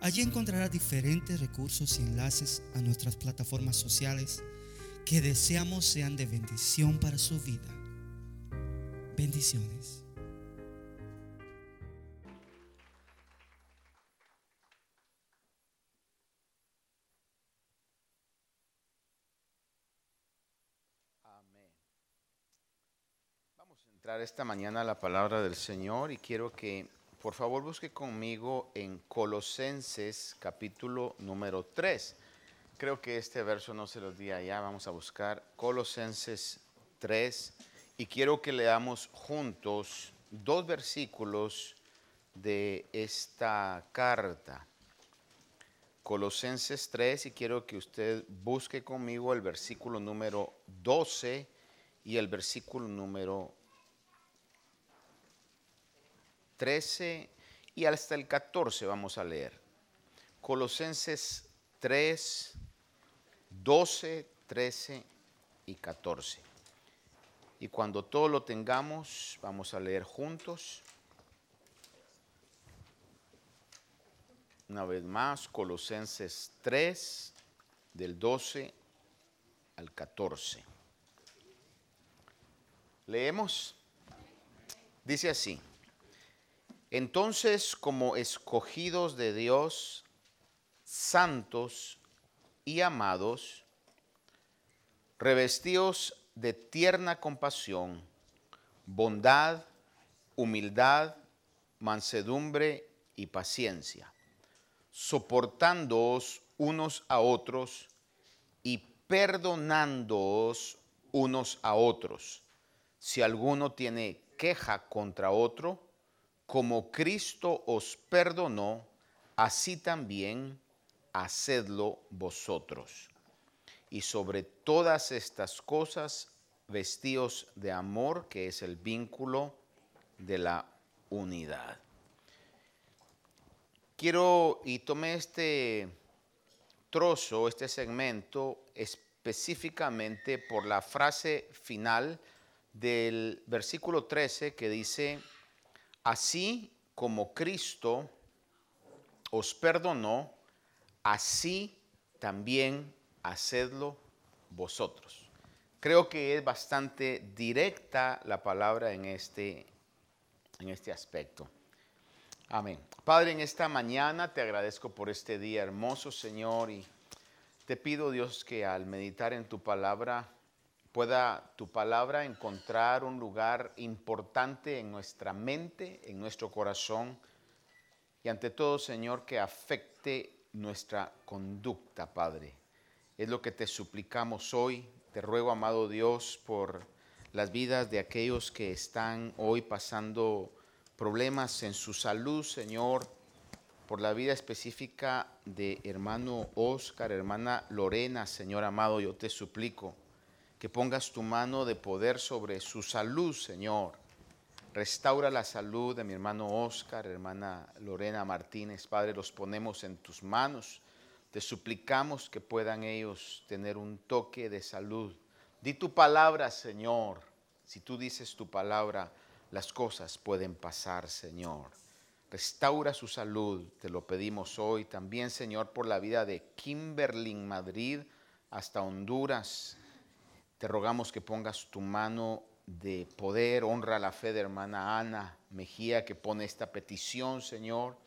Allí encontrará diferentes recursos y enlaces a nuestras plataformas sociales que deseamos sean de bendición para su vida. Bendiciones. Amén. Vamos a entrar esta mañana a la palabra del Señor y quiero que por favor, busque conmigo en Colosenses capítulo número 3. Creo que este verso no se los di allá. Vamos a buscar Colosenses 3 y quiero que leamos juntos dos versículos de esta carta. Colosenses 3 y quiero que usted busque conmigo el versículo número 12 y el versículo número 13 y hasta el 14 vamos a leer. Colosenses 3, 12, 13 y 14. Y cuando todo lo tengamos, vamos a leer juntos. Una vez más, Colosenses 3, del 12 al 14. Leemos. Dice así. Entonces, como escogidos de Dios, santos y amados, revestidos de tierna compasión, bondad, humildad, mansedumbre y paciencia, soportándoos unos a otros y perdonándoos unos a otros. Si alguno tiene queja contra otro, como Cristo os perdonó, así también hacedlo vosotros. Y sobre todas estas cosas, vestíos de amor, que es el vínculo de la unidad. Quiero, y tomé este trozo, este segmento, específicamente por la frase final del versículo 13 que dice, Así como Cristo os perdonó, así también hacedlo vosotros. Creo que es bastante directa la palabra en este, en este aspecto. Amén. Padre, en esta mañana te agradezco por este día hermoso, Señor, y te pido, Dios, que al meditar en tu palabra, pueda tu palabra encontrar un lugar importante en nuestra mente, en nuestro corazón y ante todo, Señor, que afecte nuestra conducta, Padre. Es lo que te suplicamos hoy. Te ruego, amado Dios, por las vidas de aquellos que están hoy pasando problemas en su salud, Señor, por la vida específica de hermano Oscar, hermana Lorena, Señor amado, yo te suplico que pongas tu mano de poder sobre su salud, Señor. Restaura la salud de mi hermano Oscar, hermana Lorena Martínez. Padre, los ponemos en tus manos. Te suplicamos que puedan ellos tener un toque de salud. Di tu palabra, Señor. Si tú dices tu palabra, las cosas pueden pasar, Señor. Restaura su salud, te lo pedimos hoy. También, Señor, por la vida de Kimberly Madrid hasta Honduras. Te rogamos que pongas tu mano de poder, honra la fe de hermana Ana Mejía que pone esta petición, Señor.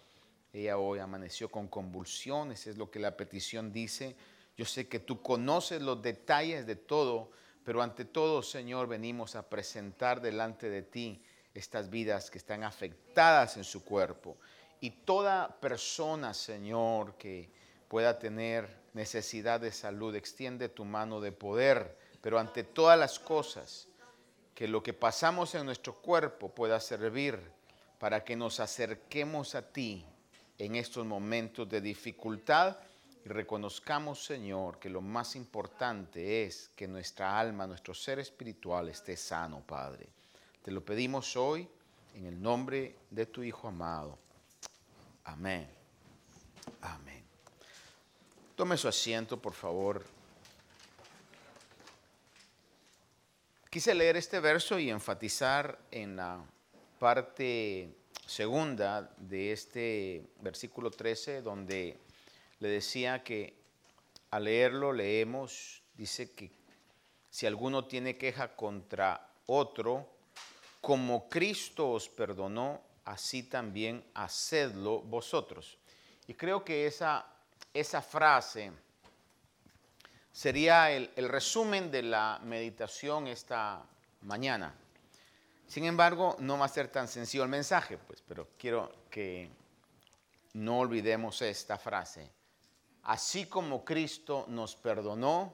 Ella hoy amaneció con convulsiones, es lo que la petición dice. Yo sé que tú conoces los detalles de todo, pero ante todo, Señor, venimos a presentar delante de ti estas vidas que están afectadas en su cuerpo. Y toda persona, Señor, que pueda tener necesidad de salud, extiende tu mano de poder pero ante todas las cosas, que lo que pasamos en nuestro cuerpo pueda servir para que nos acerquemos a ti en estos momentos de dificultad y reconozcamos, Señor, que lo más importante es que nuestra alma, nuestro ser espiritual esté sano, Padre. Te lo pedimos hoy en el nombre de tu Hijo amado. Amén. Amén. Tome su asiento, por favor. Quise leer este verso y enfatizar en la parte segunda de este versículo 13, donde le decía que al leerlo leemos, dice que si alguno tiene queja contra otro, como Cristo os perdonó, así también hacedlo vosotros. Y creo que esa, esa frase sería el, resumen de la meditación esta mañana. Sin embargo, no va a ser tan sencillo el mensaje, pues, pero quiero que no olvidemos esta frase. Así como Cristo nos perdonó,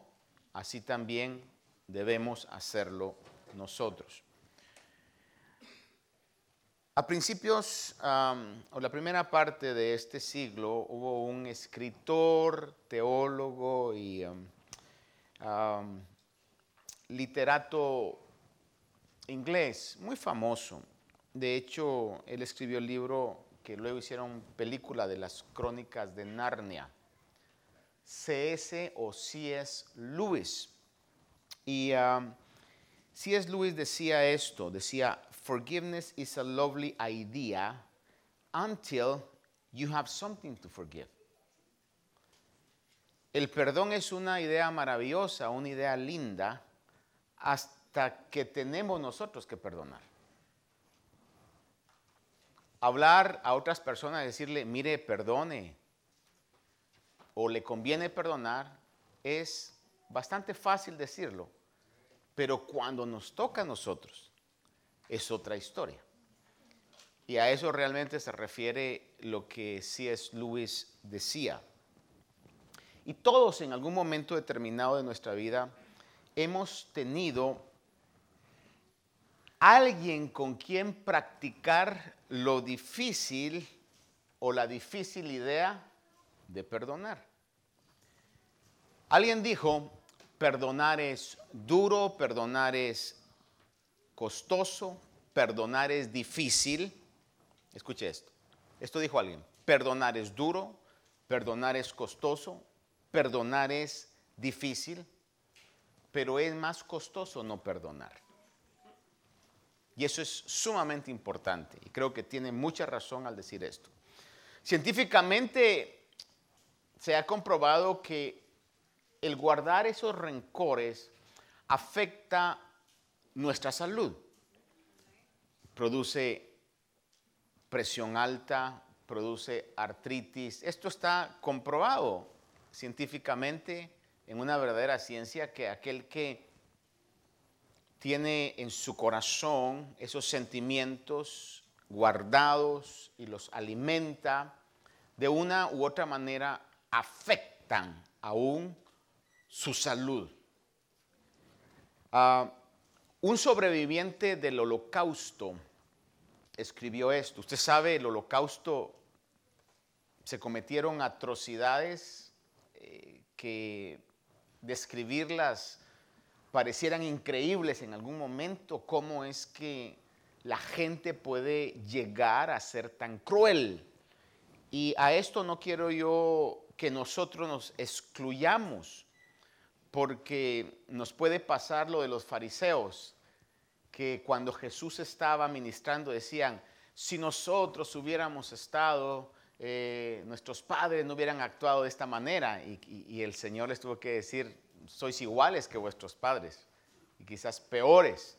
así también debemos hacerlo nosotros. A principios, o la primera parte de este siglo, hubo un escritor, teólogo y literato inglés muy famoso. De hecho, él escribió el libro que luego hicieron película de las crónicas de Narnia. C.S. o C.S. Lewis. Y C.S. Lewis decía esto, decía, forgiveness is a lovely idea until you have something to forgive. El perdón es una idea maravillosa, una idea linda, hasta que tenemos nosotros que perdonar. Hablar a otras personas, decirle, mire, perdone, o le conviene perdonar, es bastante fácil decirlo, pero cuando nos toca a nosotros, es otra historia. Y a eso realmente se refiere lo que C.S. Lewis decía. Y todos en algún momento determinado de nuestra vida hemos tenido alguien con quien practicar lo difícil o la difícil idea de perdonar. Alguien dijo, perdonar es duro, perdonar es costoso, perdonar es difícil. Escuche esto. Esto dijo alguien. Perdonar es duro, perdonar es costoso, perdonar es difícil, pero es más costoso no perdonar. Y eso es sumamente importante y creo que tiene mucha razón al decir esto. Científicamente se ha comprobado que el guardar esos rencores afecta nuestra salud. Produce presión alta, produce artritis. Esto está comprobado científicamente en una verdadera ciencia que aquel que tiene en su corazón esos sentimientos guardados y los alimenta, de una u otra manera afectan aún su salud. Ah, un sobreviviente del holocausto escribió esto. Usted sabe, el holocausto se cometieron atrocidades que describirlas parecieran increíbles en algún momento, cómo es que la gente puede llegar a ser tan cruel. Y a esto no quiero yo que nosotros nos excluyamos, porque nos puede pasar lo de los fariseos, que cuando Jesús estaba ministrando decían, si nosotros hubiéramos estado, eh, nuestros padres no hubieran actuado de esta manera. Y, el Señor les tuvo que decir, sois iguales que vuestros padres, y quizás peores.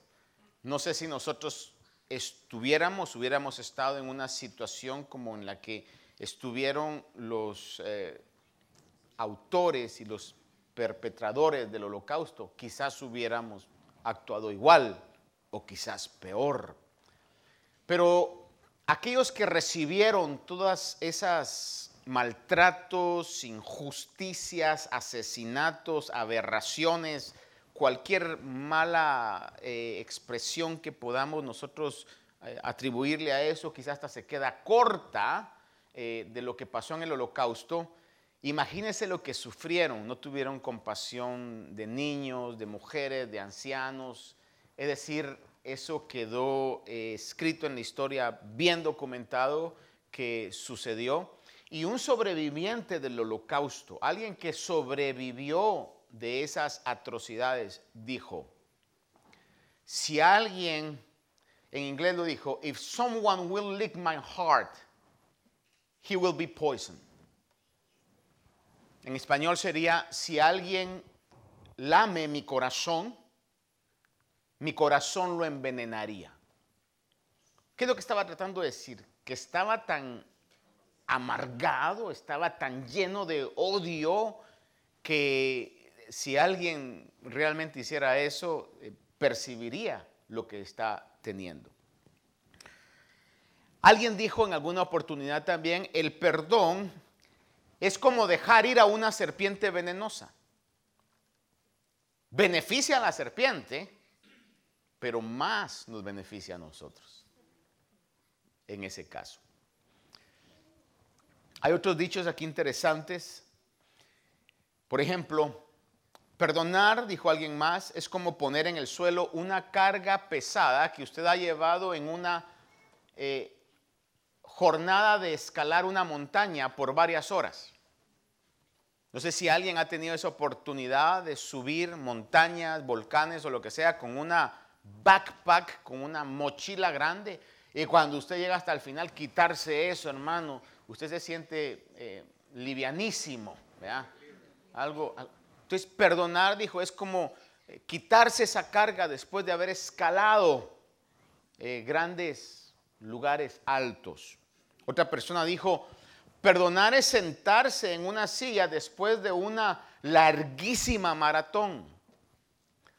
No sé si nosotros estuviéramos, hubiéramos estado en una situación como en la que estuvieron los eh, autores y los perpetradores del holocausto, quizás hubiéramos actuado igual o quizás peor. Pero aquellos que recibieron todas esas maltratos, injusticias, asesinatos, aberraciones, cualquier mala eh, expresión que podamos nosotros eh, atribuirle a eso, quizás hasta se queda corta eh, de lo que pasó en el holocausto, imagínense lo que sufrieron. No tuvieron compasión de niños, de mujeres, de ancianos. Es decir, eso quedó eh, escrito en la historia, bien documentado que sucedió. Y un sobreviviente del holocausto, alguien que sobrevivió de esas atrocidades, dijo, si alguien, en inglés lo dijo, if someone will lick my heart, he will be poisoned. En español sería, si alguien lame mi corazón, mi corazón lo envenenaría. ¿Qué es lo que estaba tratando de decir? Que estaba tan amargado, estaba tan lleno de odio que si alguien realmente hiciera eso, eh, percibiría lo que está teniendo. Alguien dijo en alguna oportunidad también, el perdón es como dejar ir a una serpiente venenosa. Beneficia a la serpiente, pero más nos beneficia a nosotros en ese caso. Hay otros dichos aquí interesantes. Por ejemplo, perdonar, dijo alguien más, es como poner en el suelo una carga pesada que usted ha llevado en una eh, jornada de escalar una montaña por varias horas. No sé si alguien ha tenido esa oportunidad de subir montañas, volcanes o lo que sea con una backpack, con una mochila grande. Y cuando usted llega hasta el final, quitarse eso, hermano, usted se siente eh, livianísimo. Algo, entonces, perdonar, dijo, es como eh, quitarse esa carga después de haber escalado eh, grandes lugares altos. Otra persona dijo, perdonar es sentarse en una silla después de una larguísima maratón.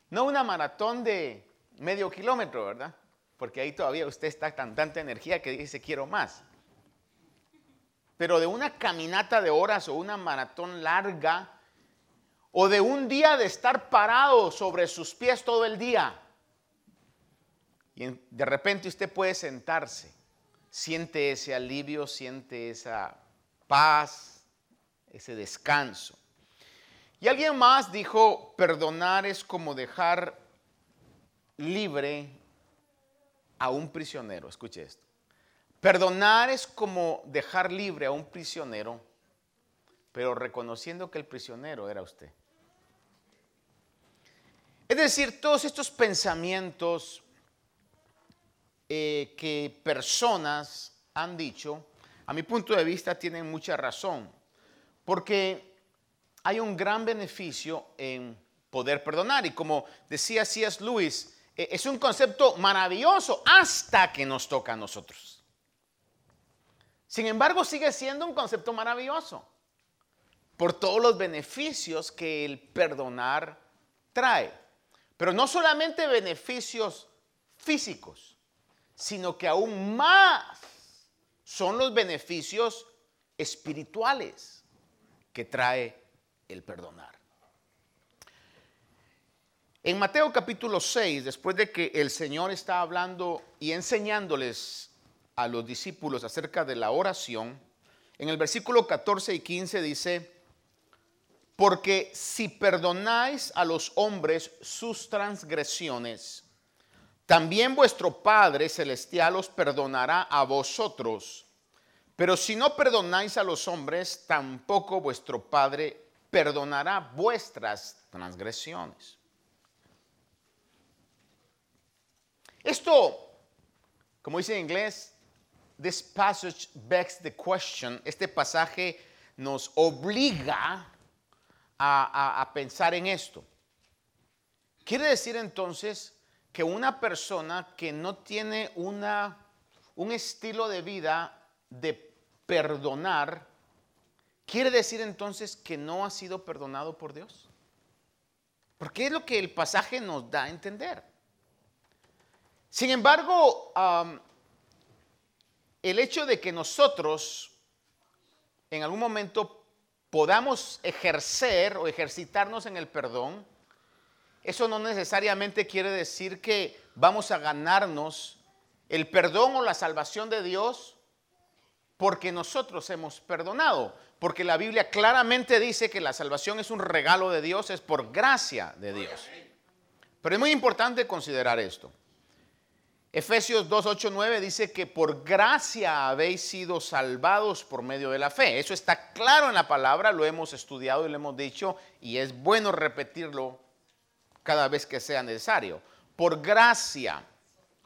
No una maratón de medio kilómetro, ¿verdad? Porque ahí todavía usted está con tanta energía que dice quiero más. Pero de una caminata de horas o una maratón larga, o de un día de estar parado sobre sus pies todo el día, y de repente usted puede sentarse, siente ese alivio, siente esa paz, ese descanso. Y alguien más dijo, perdonar es como dejar libre a un prisionero. Escuche esto. Perdonar es como dejar libre a un prisionero, pero reconociendo que el prisionero era usted. Es decir, todos estos pensamientos eh, que personas han dicho, a mi punto de vista, tienen mucha razón, porque hay un gran beneficio en poder perdonar. Y como decía C.S. Lewis, es un concepto maravilloso hasta que nos toca a nosotros. Sin embargo, sigue siendo un concepto maravilloso por todos los beneficios que el perdonar trae. Pero no solamente beneficios físicos, sino que aún más son los beneficios espirituales que trae el perdonar. En Mateo capítulo 6, después de que el Señor está hablando y enseñándoles a los discípulos acerca de la oración, en el versículo 14 y 15 dice, porque si perdonáis a los hombres sus transgresiones, también vuestro Padre Celestial os perdonará a vosotros. Pero si no perdonáis a los hombres, tampoco vuestro Padre perdonará vuestras transgresiones. Esto, como dice en inglés, this passage begs the question, este pasaje nos obliga a, pensar en esto. Quiere decir entonces que una persona que no tiene una, un estilo de vida de perdonar, quiere decir entonces que no ha sido perdonado por Dios. Porque es lo que el pasaje nos da a entender. Sin embargo, el hecho de que nosotros en algún momento podamos ejercer o ejercitarnos en el perdón, eso no necesariamente quiere decir que vamos a ganarnos el perdón o la salvación de Dios porque nosotros hemos perdonado. Porque la Biblia claramente dice que la salvación es un regalo de Dios, es por gracia de Dios. Pero es muy importante considerar esto. Efesios 2, 8, 9 dice que por gracia habéis sido salvados por medio de la fe. Eso está claro en la palabra, lo hemos estudiado y lo hemos dicho y es bueno repetirlo cada vez que sea necesario. Por gracia,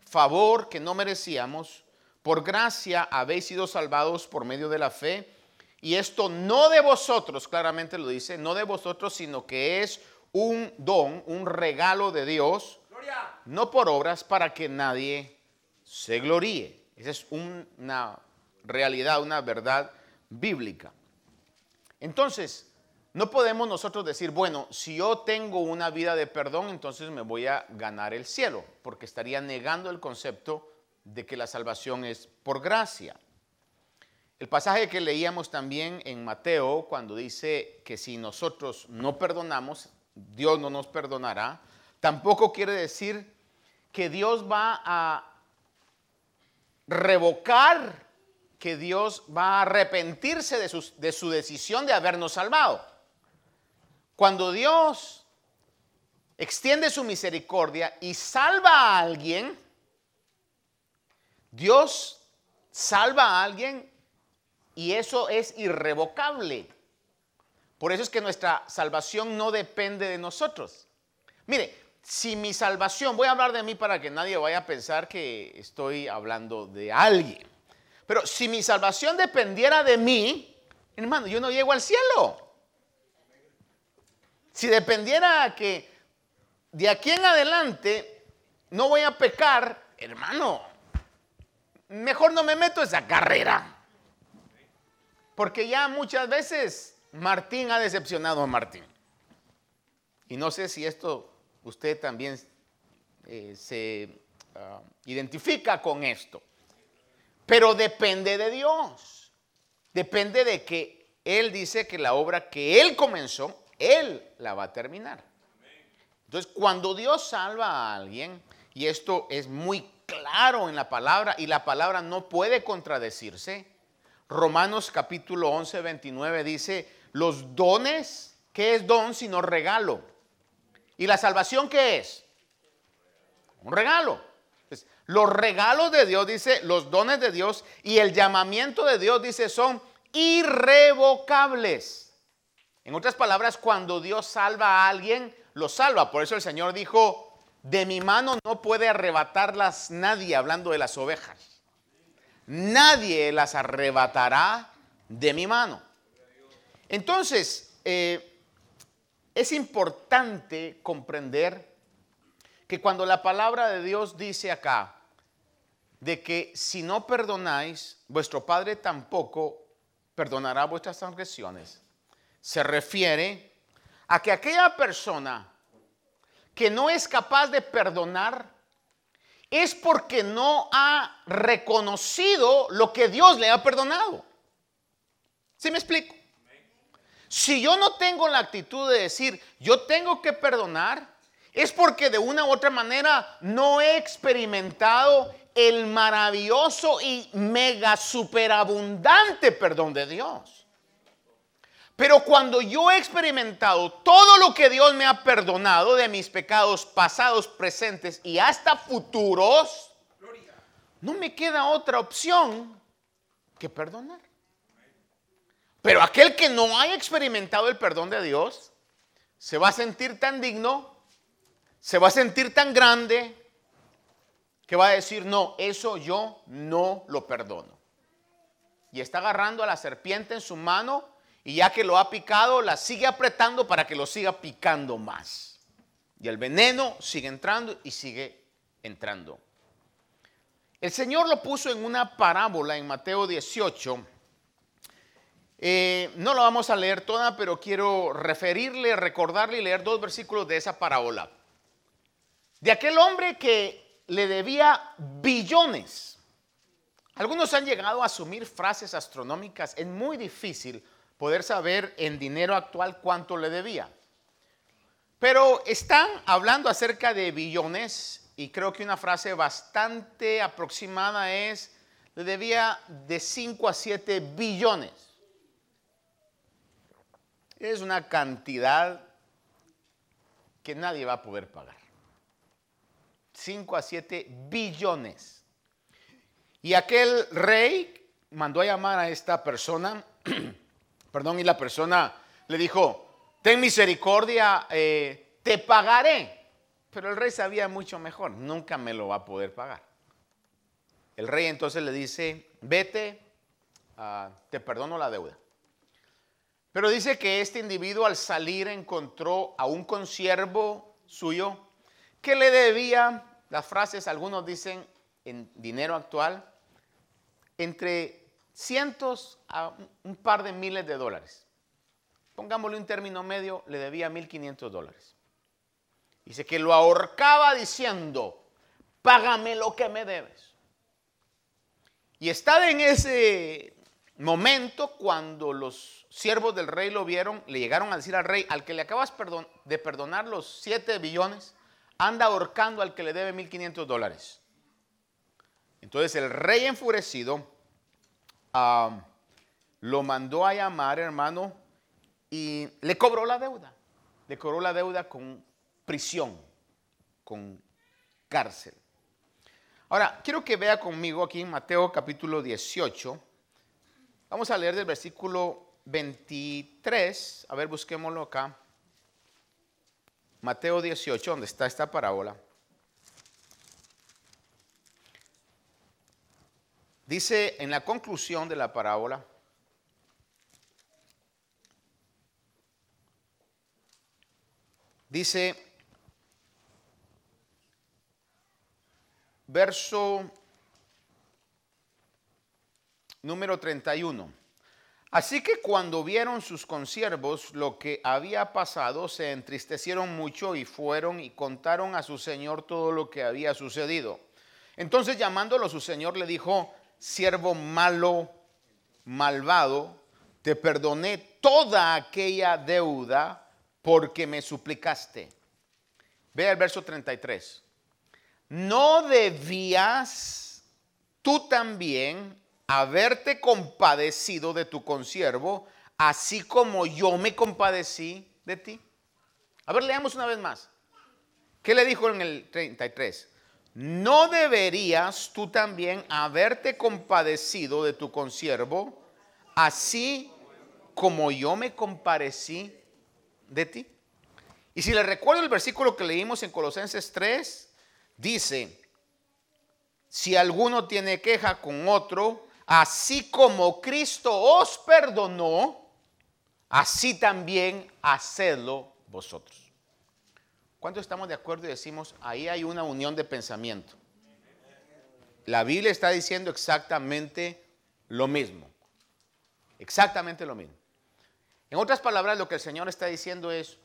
favor que no merecíamos, por gracia habéis sido salvados por medio de la fe. Y esto no de vosotros, claramente lo dice, no de vosotros, sino que es un don, un regalo de Dios, no por obras para que nadie se gloríe. Esa es una realidad, una verdad bíblica. Entonces, no podemos nosotros decir, bueno, si yo tengo una vida de perdón, entonces me voy a ganar el cielo, porque estaría negando el concepto de que la salvación es por gracia. El pasaje que leíamos también en Mateo, cuando dice que si nosotros no perdonamos, Dios no nos perdonará, tampoco quiere decir que Dios va a revocar, que Dios va a arrepentirse de su, de su decisión de habernos salvado. Cuando Dios extiende su misericordia y salva a alguien, Dios salva a alguien y eso es irrevocable. Por eso es que nuestra salvación no depende de nosotros. Mire, si mi salvación, voy a hablar de mí para que nadie vaya a pensar que estoy hablando de alguien. Pero si mi salvación dependiera de mí, hermano, yo no llego al cielo. Si dependiera que de aquí en adelante no voy a pecar, hermano, mejor no me meto esa carrera. Porque ya muchas veces Martín ha decepcionado a Martín. Y no sé si esto usted también eh, se ah, identifica con esto. Pero depende de Dios. Depende de que Él dice que la obra que Él comenzó, él la va a terminar. Entonces, cuando Dios salva a alguien, y esto es muy claro en la palabra, y la palabra no puede contradecirse, Romanos capítulo 11, 29 dice, los dones, ¿qué es don sino regalo? ¿Y la salvación qué es? Un regalo. los regalos de Dios, dice, los dones de Dios y el llamamiento de Dios, dice, son irrevocables. En otras palabras, cuando Dios salva a alguien, lo salva. Por eso el Señor dijo, de mi mano no puede arrebatarlas nadie, hablando de las ovejas. Nadie las arrebatará de mi mano. Entonces, eh, es importante comprender que cuando la palabra de Dios dice acá, de que si no perdonáis, vuestro Padre tampoco perdonará vuestras transgresiones se refiere a que aquella persona que no es capaz de perdonar es porque no ha reconocido lo que Dios le ha perdonado. ¿Sí me explico? Si yo no tengo la actitud de decir, yo tengo que perdonar, es porque de una u otra manera no he experimentado el maravilloso y mega superabundante perdón de Dios. Pero cuando yo he experimentado todo lo que Dios me ha perdonado de mis pecados pasados, presentes y hasta futuros, no me queda otra opción que perdonar. Pero aquel que no haya experimentado el perdón de Dios, se va a sentir tan digno, se va a sentir tan grande, que va a decir, no, eso yo no lo perdono. Y está agarrando a la serpiente en su mano y ya que lo ha picado, la sigue apretando para que lo siga picando más. Y el veneno sigue entrando y sigue entrando. El Señor lo puso en una parábola en Mateo 18. Eh, no la vamos a leer toda, pero quiero referirle, recordarle y leer dos versículos de esa parábola. De aquel hombre que le debía billones. Algunos han llegado a asumir frases astronómicas. Es muy difícil poder saber en dinero actual cuánto le debía. Pero están hablando acerca de billones y creo que una frase bastante aproximada es le debía de 5 a 7 billones. Es una cantidad que nadie va a poder pagar. 5 a 7 billones. Y aquel rey mandó a llamar a esta persona, perdón, y la persona le dijo, ten misericordia, eh, te pagaré. Pero el rey sabía mucho mejor, nunca me lo va a poder pagar. El rey entonces le dice, vete, ah, te perdono la deuda. Pero dice que este individuo al salir encontró a un consiervo suyo que le debía, las frases algunos dicen en dinero actual, entre cientos a un par de miles de dólares. Pongámosle un término medio, le debía 1.500 dólares. Dice que lo ahorcaba diciendo, págame lo que me debes. Y estaba en ese momento cuando los siervos del rey lo vieron, le llegaron a decir al rey, al que le acabas de perdonar los 7 billones, anda ahorcando al que le debe 1.500 dólares. Entonces el rey enfurecido lo mandó a llamar, hermano, y le cobró la deuda. Le cobró la deuda con prisión, con cárcel. Ahora, quiero que vea conmigo aquí en Mateo capítulo 18. Vamos a leer del versículo 23. A ver, busquémoslo acá. Mateo 18, donde está esta parábola. Dice en la conclusión de la parábola, dice, verso número 31. Así que cuando vieron sus consiervos lo que había pasado, se entristecieron mucho y fueron y contaron a su señor todo lo que había sucedido. Entonces llamándolo su señor le dijo, siervo malo, malvado, te perdoné toda aquella deuda porque me suplicaste. Ve el verso 33. ¿No debías tú también haberte compadecido de tu consiervo, así como yo me compadecí de ti? A ver, leamos una vez más. ¿Qué le dijo en el 33? ¿no deberías tú también haberte compadecido de tu consiervo, así como yo me comparecí de ti? Y si le recuerdo el versículo que leímos en Colosenses 3, dice, si alguno tiene queja con otro, así como Cristo os perdonó, así también hacedlo vosotros. ¿Cuánto estamos de acuerdo y decimos, ahí hay una unión de pensamiento? La Biblia está diciendo exactamente lo mismo. Exactamente lo mismo. En otras palabras, lo que el Señor está diciendo es,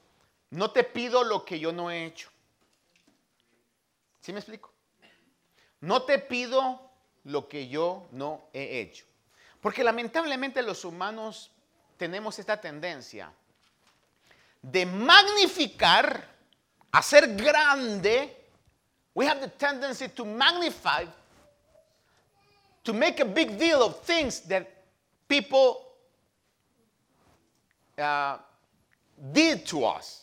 no te pido lo que yo no he hecho. ¿Sí me explico? No te pido lo que yo no he hecho. Porque lamentablemente los humanos tenemos esta tendencia de magnificar hacer grande, we have the tendency to magnify, to make a big deal of things that people uh, did to us.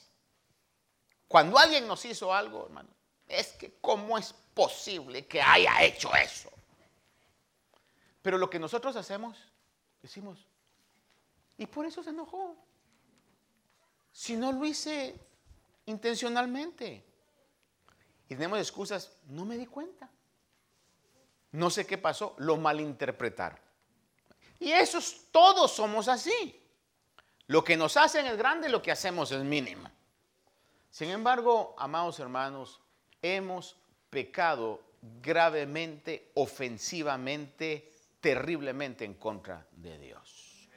Cuando alguien nos hizo algo, hermano, es que cómo es posible que haya hecho eso. Pero lo que nosotros hacemos, decimos, y por eso se enojó. Si no lo hice intencionalmente. Y tenemos excusas, no me di cuenta. No sé qué pasó, lo malinterpretaron. Y esos todos somos así. Lo que nos hacen es grande, lo que hacemos es mínimo. Sin embargo, amados hermanos, hemos pecado gravemente, ofensivamente, terriblemente en contra de Dios.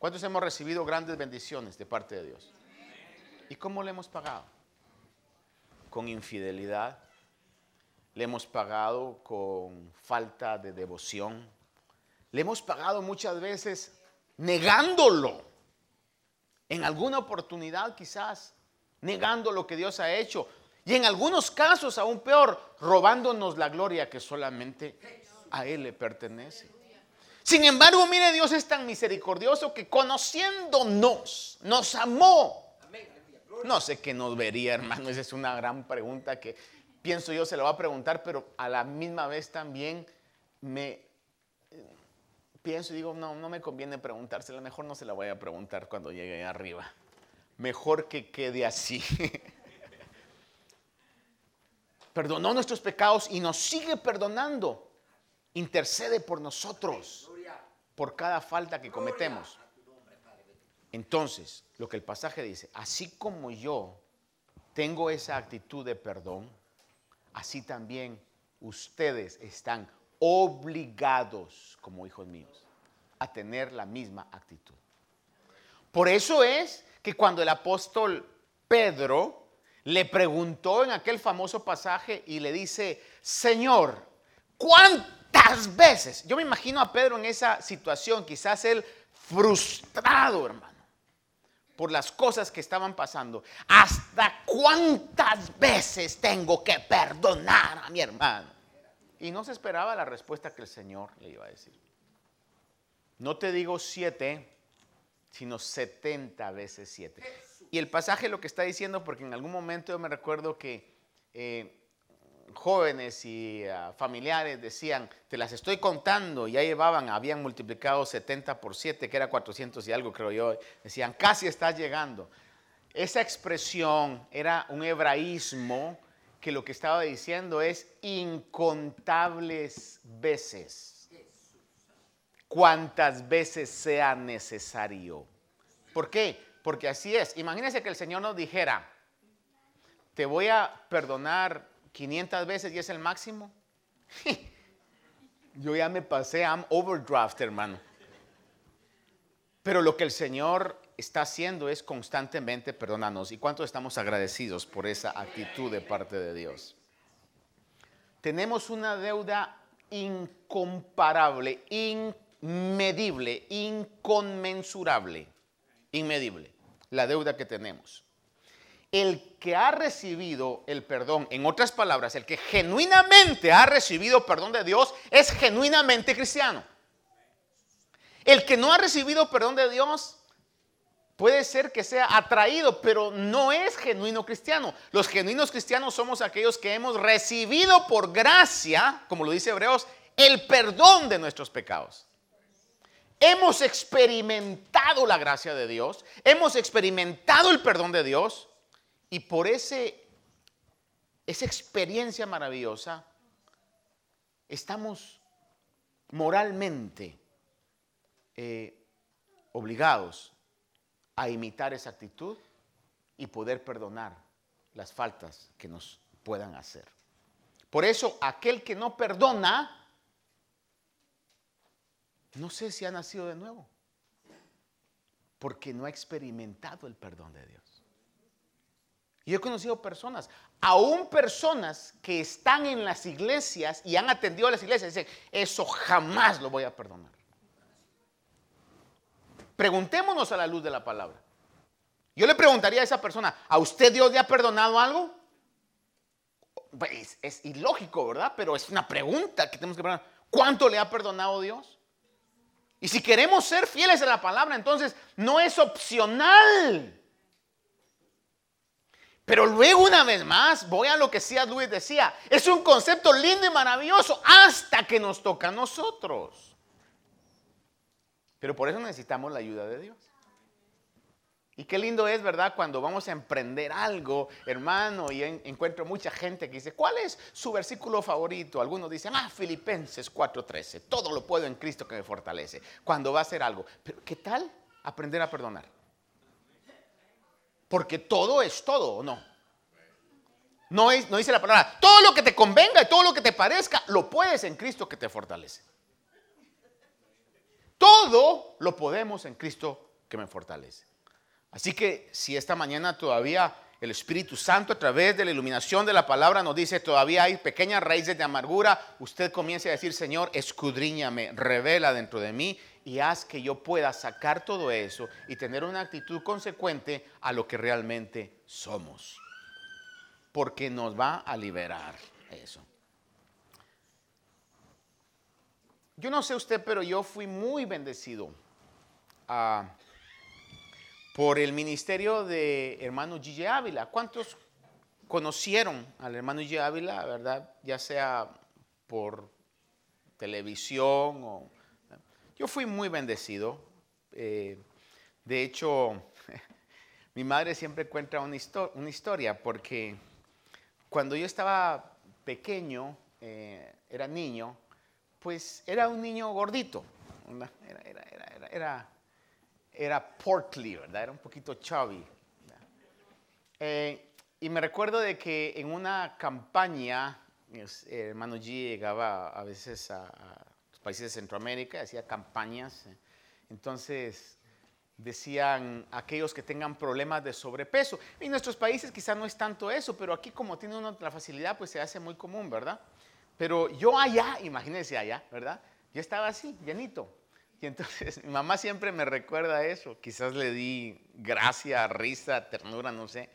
¿Cuántos hemos recibido grandes bendiciones de parte de Dios? ¿Y cómo le hemos pagado? Con infidelidad. Le hemos pagado con falta de devoción. Le hemos pagado muchas veces negándolo. En alguna oportunidad quizás negando lo que Dios ha hecho. Y en algunos casos, aún peor, robándonos la gloria que solamente a Él le pertenece. Sin embargo, mire, Dios es tan misericordioso que conociéndonos, nos amó. No sé qué nos vería, hermano. Esa es una gran pregunta que pienso yo se lo va a preguntar, pero a la misma vez también me pienso y digo, no, no me conviene preguntársela. Mejor no se la voy a preguntar cuando llegue arriba. Mejor que quede así. Perdonó nuestros pecados y nos sigue perdonando. Intercede por nosotros por cada falta que cometemos. Entonces, lo que el pasaje dice, así como yo tengo esa actitud de perdón, así también ustedes están obligados, como hijos míos, a tener la misma actitud. Por eso es que cuando el apóstol Pedro le preguntó en aquel famoso pasaje y le dice, Señor, ¿cuántas veces? Yo me imagino a Pedro en esa situación, quizás él frustrado, hermano, por las cosas que estaban pasando. ¿Hasta cuántas veces tengo que perdonar a mi hermano? Y no se esperaba la respuesta que el Señor le iba a decir. No te digo siete, sino setenta veces siete. Y el pasaje lo que está diciendo, porque en algún momento yo me recuerdo que eh, jóvenes y ah, familiares decían, te las estoy contando, y ya llevaban, habían multiplicado 70 por 7, que era 400 y algo creo yo, decían, casi estás llegando. Esa expresión era un hebraísmo que lo que estaba diciendo es incontables veces, cuantas veces sea necesario. ¿Por qué? Porque así es. Imagínense que el Señor nos dijera, te voy a perdonar 500 veces y es el máximo. Yo ya me pasé, I'm overdraft, hermano. Pero lo que el Señor está haciendo es constantemente perdonarnos. ¿Y cuánto estamos agradecidos por esa actitud de parte de Dios? Tenemos una deuda incomparable, inmedible, inconmensurable, inmedible, la deuda que tenemos el que ha recibido el perdón, en otras palabras, el que genuinamente ha recibido perdón de Dios, es genuinamente cristiano. El que no ha recibido perdón de Dios puede ser que sea atraído, pero no es genuino cristiano. Los genuinos cristianos somos aquellos que hemos recibido por gracia, como lo dice Hebreos, el perdón de nuestros pecados. Hemos experimentado la gracia de Dios, hemos experimentado el perdón de Dios y por ese, esa experiencia maravillosa, estamos moralmente eh, obligados a imitar esa actitud y poder perdonar las faltas que nos puedan hacer. Por eso aquel que no perdona, no sé si ha nacido de nuevo, porque no ha experimentado el perdón de Dios. Yo he conocido personas, aún personas que están en las iglesias y han atendido a las iglesias, dicen, eso jamás lo voy a perdonar. Preguntémonos a la luz de la palabra. Yo le preguntaría a esa persona, ¿a usted Dios le ha perdonado algo? Pues es ilógico, ¿verdad? Pero es una pregunta que tenemos que preguntar. ¿Cuánto le ha perdonado Dios? Y si queremos ser fieles a la palabra, entonces no es opcional pero luego una vez más, voy a lo que C.S. Luis decía, es un concepto lindo y maravilloso hasta que nos toca a nosotros. Pero por eso necesitamos la ayuda de Dios. Y qué lindo es, ¿verdad? Cuando vamos a emprender algo, hermano, y encuentro mucha gente que dice, ¿cuál es su versículo favorito? Algunos dicen, ah, Filipenses 4:13, todo lo puedo en Cristo que me fortalece, cuando va a hacer algo. Pero ¿qué tal aprender a perdonar? Porque todo es todo, ¿o no? No, es, no dice la palabra, todo lo que te convenga y todo lo que te parezca, lo puedes en Cristo que te fortalece. Todo lo podemos en Cristo que me fortalece. Así que si esta mañana todavía el Espíritu Santo a través de la iluminación de la palabra nos dice todavía hay pequeñas raíces de amargura, usted comience a decir, Señor, escudriñame, revela dentro de mí y haz que yo pueda sacar todo eso y tener una actitud consecuente a lo que realmente somos. Porque nos va a liberar eso. yo no sé usted, pero yo fui muy bendecido ah, por el ministerio de hermano Gigi Ávila. ¿Cuántos conocieron al hermano Gigi Ávila, verdad? Ya sea por televisión o... Yo fui muy bendecido. Eh, de hecho, mi madre siempre cuenta una, historia porque cuando yo estaba pequeño, eh, era niño, pues era un niño gordito. Era, era, era, era, era portly, ¿verdad? Era un poquito chubby. Eh, y me recuerdo de que en una campaña, hermano G llegaba a veces a, países de Centroamérica, hacía campañas. Entonces decían aquellos que tengan problemas de sobrepeso. En nuestros países quizás no es tanto eso, pero aquí como tiene uno la facilidad, pues se hace muy común, ¿verdad? Pero yo allá, imagínense allá, ¿verdad? Yo estaba así, llenito. Y entonces mi mamá siempre me recuerda eso. Quizás le di gracia, risa, ternura, no sé.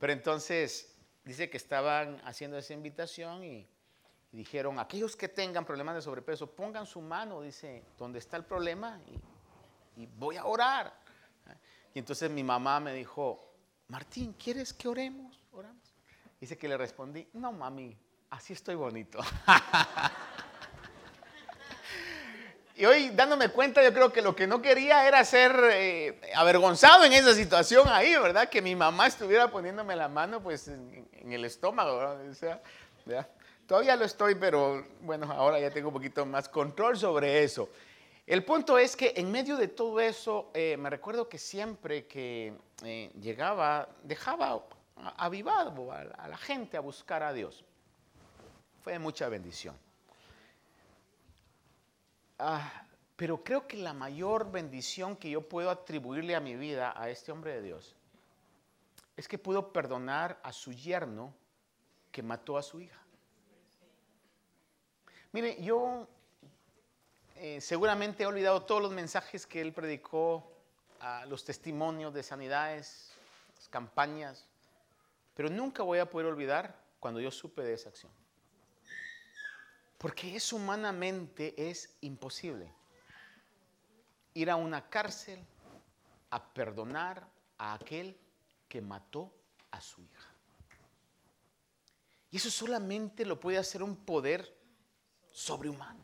Pero entonces dice que estaban haciendo esa invitación y, dijeron, aquellos que tengan problemas de sobrepeso, pongan su mano, dice, donde está el problema y, voy a orar. Y entonces mi mamá me dijo, Martín, ¿quieres que oremos? Oramos. Dice que le respondí, no mami, así estoy bonito. y hoy dándome cuenta, yo creo que lo que no quería era ser eh, avergonzado en esa situación ahí, ¿verdad? Que mi mamá estuviera poniéndome la mano pues en, el estómago, ¿verdad? O sea, Todavía lo estoy, pero bueno, ahora ya tengo un poquito más control sobre eso. El punto es que en medio de todo eso, eh, me recuerdo que siempre que eh, llegaba, dejaba avivado a la gente a buscar a Dios. Fue de mucha bendición. Ah, pero creo que la mayor bendición que yo puedo atribuirle a mi vida a este hombre de Dios es que pudo perdonar a su yerno que mató a su hija. Mire, yo eh, seguramente he olvidado todos los mensajes que él predicó, los testimonios de sanidades, las campañas, pero nunca voy a poder olvidar cuando yo supe de esa acción. Porque es humanamente es imposible ir a una cárcel a perdonar a aquel que mató a su hija. Y eso solamente lo puede hacer un poder sobrehumano.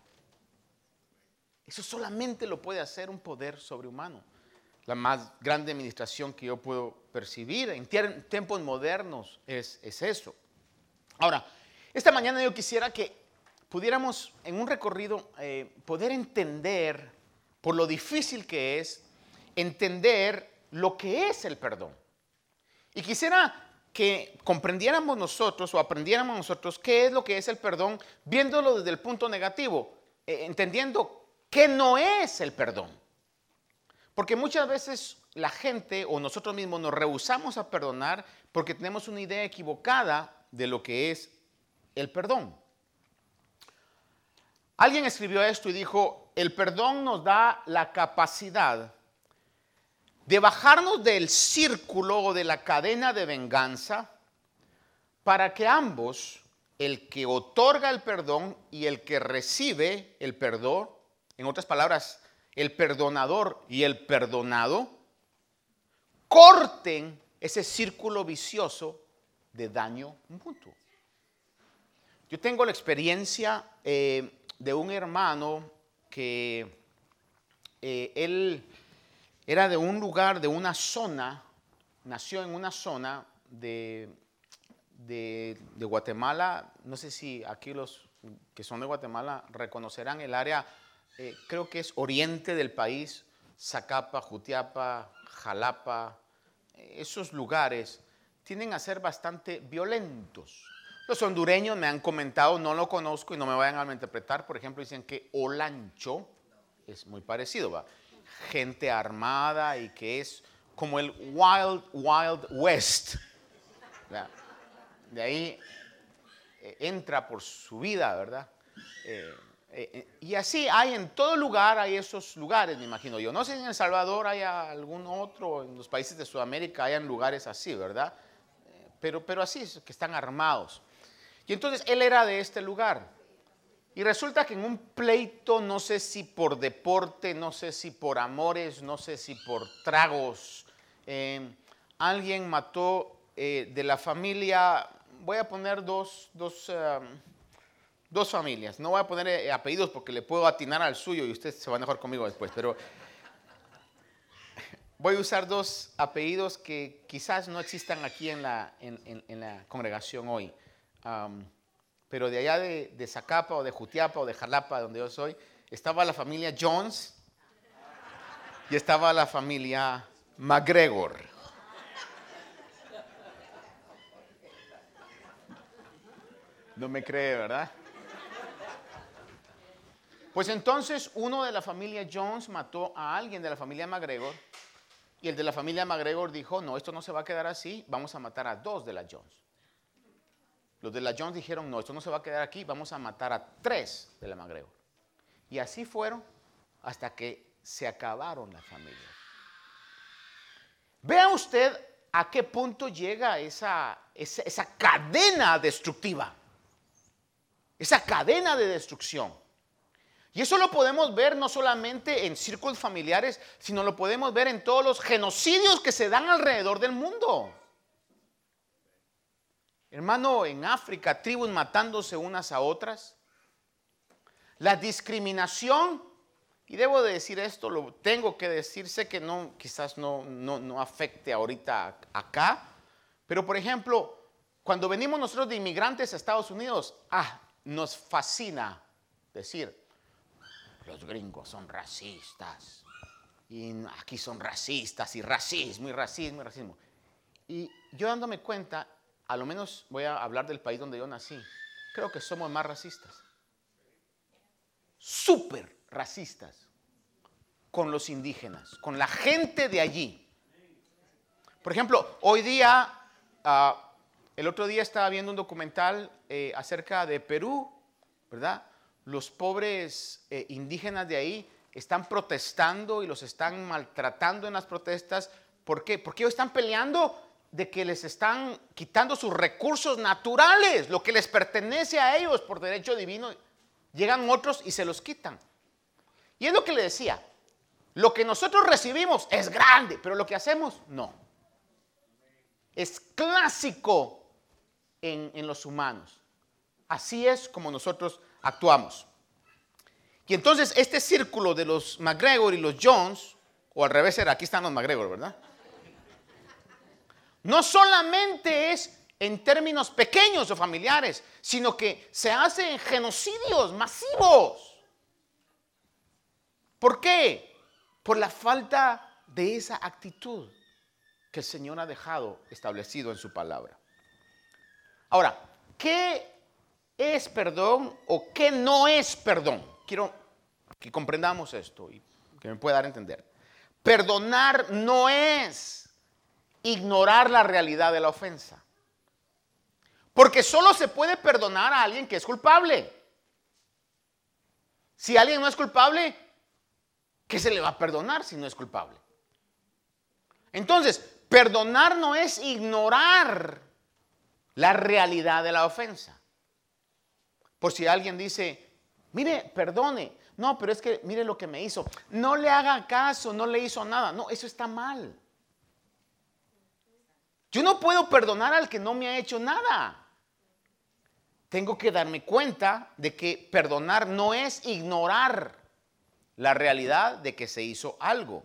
Eso solamente lo puede hacer un poder sobrehumano. La más grande administración que yo puedo percibir en tiempos modernos es, es eso. Ahora, esta mañana yo quisiera que pudiéramos en un recorrido eh, poder entender, por lo difícil que es, entender lo que es el perdón. Y quisiera que comprendiéramos nosotros o aprendiéramos nosotros qué es lo que es el perdón, viéndolo desde el punto negativo, eh, entendiendo qué no es el perdón. Porque muchas veces la gente o nosotros mismos nos rehusamos a perdonar porque tenemos una idea equivocada de lo que es el perdón. Alguien escribió esto y dijo, el perdón nos da la capacidad de bajarnos del círculo o de la cadena de venganza para que ambos, el que otorga el perdón y el que recibe el perdón, en otras palabras, el perdonador y el perdonado, corten ese círculo vicioso de daño mutuo. Yo tengo la experiencia eh, de un hermano que eh, él era de un lugar, de una zona, nació en una zona de, de, Guatemala. No sé si aquí los que son de Guatemala reconocerán el área, eh, creo que es oriente del país, Zacapa, Jutiapa, Jalapa, esos lugares tienden a ser bastante violentos. Los hondureños me han comentado, no lo conozco y no me vayan a interpretar, por ejemplo, dicen que Olancho es muy parecido, ¿va? Gente armada y que es como el Wild, Wild West. De ahí eh, entra por su vida, ¿verdad? Eh, eh, y así hay en todo lugar, hay esos lugares, me imagino yo. No sé si en El Salvador hay algún otro, en los países de Sudamérica hayan lugares así, ¿verdad? pero, pero así, que están armados. Y entonces él era de este lugar. Y resulta que en un pleito, no sé si por deporte, no sé si por amores, no sé si por tragos, eh, alguien mató eh, de la familia, voy a poner dos, dos, eh, dos familias, no voy a poner apellidos porque le puedo atinar al suyo y usted se va a enojar conmigo después, pero voy a usar dos apellidos que quizás no existan aquí en la, en, la congregación hoy pero de allá de, Zacapa o de Jutiapa o de Jalapa, donde yo soy, estaba la familia Jones y estaba la familia McGregor. No me cree, ¿verdad? Pues entonces uno de la familia Jones mató a alguien de la familia McGregor y el de la familia McGregor dijo, no, esto no se va a quedar así, vamos a matar a dos de la Jones. Los de la Jones dijeron, no, esto no se va a quedar aquí, vamos a matar a tres de la McGregor. Y así fueron hasta que se acabaron las familias. Vea usted a qué punto llega esa, esa cadena destructiva, esa cadena de destrucción. Y eso lo podemos ver no solamente en círculos familiares, sino lo podemos ver en todos los genocidios que se dan alrededor del mundo. Hermano, en África, tribus matándose unas a otras. La discriminación, y debo de decir esto, tengo que decir, sé que no, quizás no, no, afecte ahorita acá, pero por ejemplo, cuando venimos nosotros de inmigrantes a Estados Unidos, ah, nos fascina decir, los gringos son racistas, y aquí son racistas, y racismo, y racismo, y racismo. Y yo dándome cuenta, a lo menos voy a hablar del país donde yo nací, creo que somos más racistas. Súper racistas con los indígenas, con la gente de allí. Por ejemplo, hoy día, ah, el otro día estaba viendo un documental eh, acerca de Perú, ¿verdad? Los pobres eh, indígenas de ahí están protestando y los están maltratando en las protestas. ¿Por qué? Porque ellos están peleando de que les están quitando sus recursos naturales, lo que les pertenece a ellos por derecho divino. Llegan otros y se los quitan. Y es lo que le decía, lo que nosotros recibimos es grande, pero lo que hacemos no. Es clásico en, los humanos. Así es como nosotros actuamos. Y entonces este círculo de los McGregor y los Jones, o al revés era, aquí están los McGregor, ¿verdad? No solamente es en términos pequeños o familiares, sino que se hace en genocidios masivos. ¿Por qué? Por la falta de esa actitud que el Señor ha dejado establecido en su palabra. Ahora, ¿qué es perdón o qué no es perdón? Quiero que comprendamos esto y que me pueda dar a entender. Perdonar no es ignorar la realidad de la ofensa. Porque solo se puede perdonar a alguien que es culpable. Si alguien no es culpable, ¿qué se le va a perdonar si no es culpable? Entonces, perdonar no es ignorar la realidad de la ofensa. Por si alguien dice, mire, perdone. No, pero es que mire lo que me hizo. No le haga caso, no le hizo nada. No, eso está mal. Yo no puedo perdonar al que no me ha hecho nada. Tengo que darme cuenta de que perdonar no es ignorar la realidad de que se hizo algo.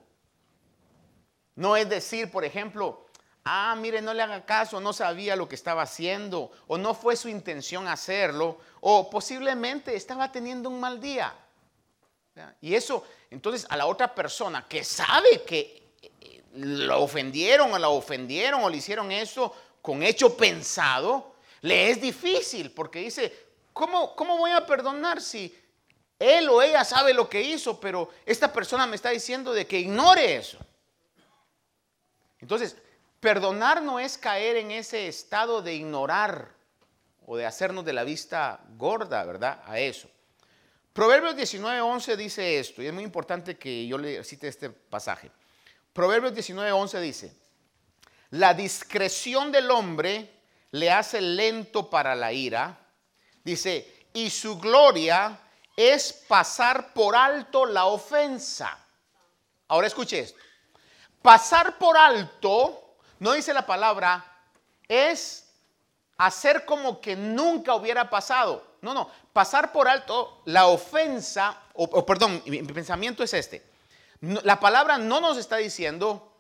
No es decir, por ejemplo, ah, mire, no le haga caso, no sabía lo que estaba haciendo, o no fue su intención hacerlo, o posiblemente estaba teniendo un mal día. Y eso, entonces, a la otra persona que sabe que lo ofendieron o la ofendieron o le hicieron eso con hecho pensado, le es difícil porque dice, ¿cómo, ¿cómo voy a perdonar si él o ella sabe lo que hizo, pero esta persona me está diciendo de que ignore eso? Entonces, perdonar no es caer en ese estado de ignorar o de hacernos de la vista gorda, ¿verdad? A eso. Proverbios 19:11 dice esto, y es muy importante que yo le cite este pasaje. Proverbios 19:11 dice, la discreción del hombre le hace lento para la ira, dice, y su gloria es pasar por alto la ofensa. Ahora escuche esto. Pasar por alto, no dice la palabra, es hacer como que nunca hubiera pasado. No, no, pasar por alto la ofensa, o, perdón, mi, pensamiento es este. La palabra no nos está diciendo,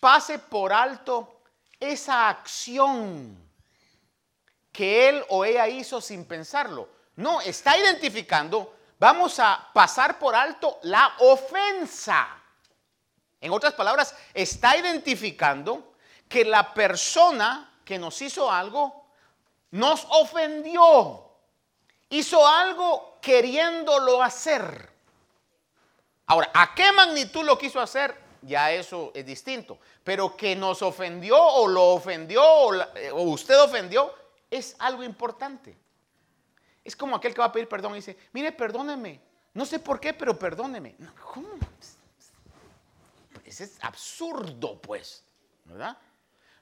pase por alto esa acción que él o ella hizo sin pensarlo. No, está identificando, vamos a pasar por alto la ofensa. En otras palabras, está identificando que la persona que nos hizo algo nos ofendió. Hizo algo queriéndolo hacer. Ahora, ¿a qué magnitud lo quiso hacer? Ya eso es distinto. Pero que nos ofendió o lo ofendió o, eh, usted ofendió es algo importante. Es como aquel que va a pedir perdón y dice, mire, perdóneme. No sé por qué, pero perdóneme. ¿Cómo? Ese es absurdo, pues, ¿verdad?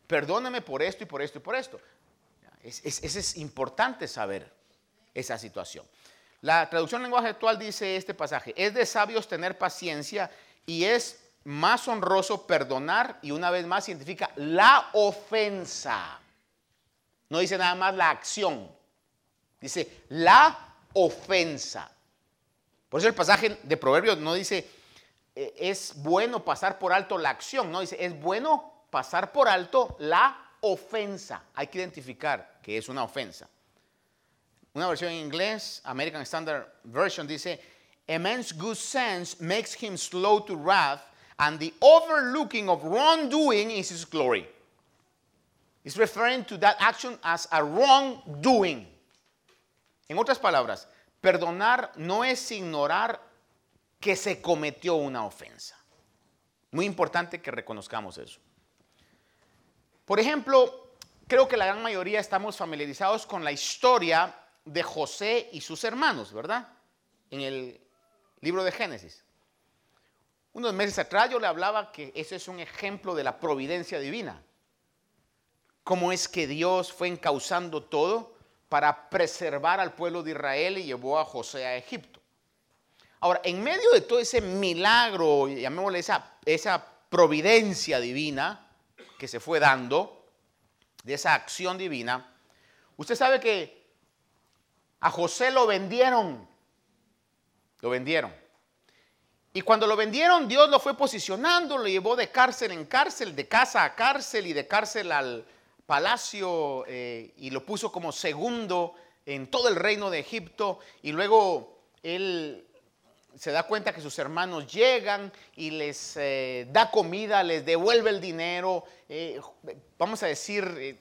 Perdóneme por esto y por esto y por esto. Es, es, es importante saber esa situación. La traducción lenguaje actual dice este pasaje, es de sabios tener paciencia y es más honroso perdonar y una vez más significa la ofensa. No dice nada más la acción, dice la ofensa. Por eso el pasaje de Proverbios no dice eh, es bueno pasar por alto la acción, no dice es bueno pasar por alto la ofensa. Hay que identificar que es una ofensa. Una versión en inglés, American Standard Version, dice, man's good sense makes him slow to wrath, and the overlooking of wrongdoing is his glory. It's referring to that action as a wrongdoing. En otras palabras, perdonar no es ignorar que se cometió una ofensa. Muy importante que reconozcamos eso. Por ejemplo, creo que la gran mayoría estamos familiarizados con la historia de José y sus hermanos, ¿verdad? En el libro de Génesis. Unos meses atrás yo le hablaba que ese es un ejemplo de la providencia divina. Cómo es que Dios fue encauzando todo para preservar al pueblo de Israel y llevó a José a Egipto. Ahora, en medio de todo ese milagro, llamémosle esa, esa providencia divina que se fue dando, de esa acción divina, usted sabe que a José lo vendieron. Lo vendieron. Y cuando lo vendieron, Dios lo fue posicionando, lo llevó de cárcel en cárcel, de casa a cárcel y de cárcel al palacio eh, y lo puso como segundo en todo el reino de Egipto. Y luego él se da cuenta que sus hermanos llegan y les eh, da comida, les devuelve el dinero. Eh, vamos a decir,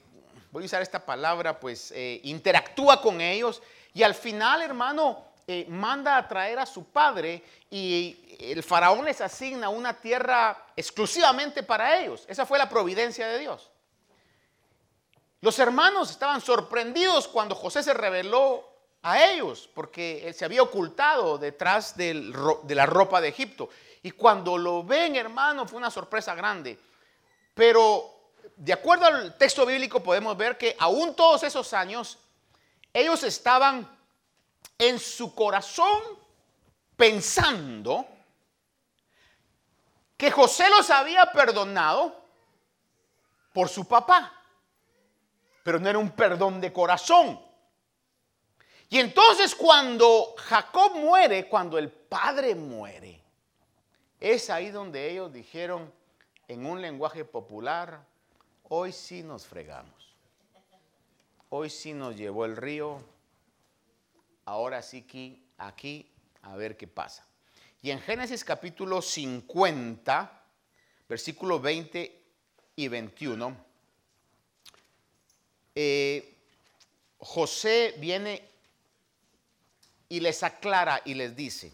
voy a usar esta palabra, pues interactúa con ellos y al final, hermano, eh, manda a traer a su padre y el faraón les asigna una tierra exclusivamente para ellos. Esa fue la providencia de Dios. Los hermanos estaban sorprendidos cuando José se reveló a ellos, porque él se había ocultado detrás de la ropa de Egipto. Y cuando lo ven, hermano, fue una sorpresa grande. Pero de acuerdo al texto bíblico podemos ver que aún todos esos años ellos estaban en su corazón pensando que José los había perdonado por su papá, pero no era un perdón de corazón. Y entonces cuando Jacob muere, cuando el padre muere, es ahí donde ellos dijeron en un lenguaje popular, hoy sí nos fregamos hoy sí nos llevó el río, ahora sí que aquí a ver qué pasa. Y en Génesis capítulo 50, versículos 20 y 21, eh, José viene y les aclara y les dice,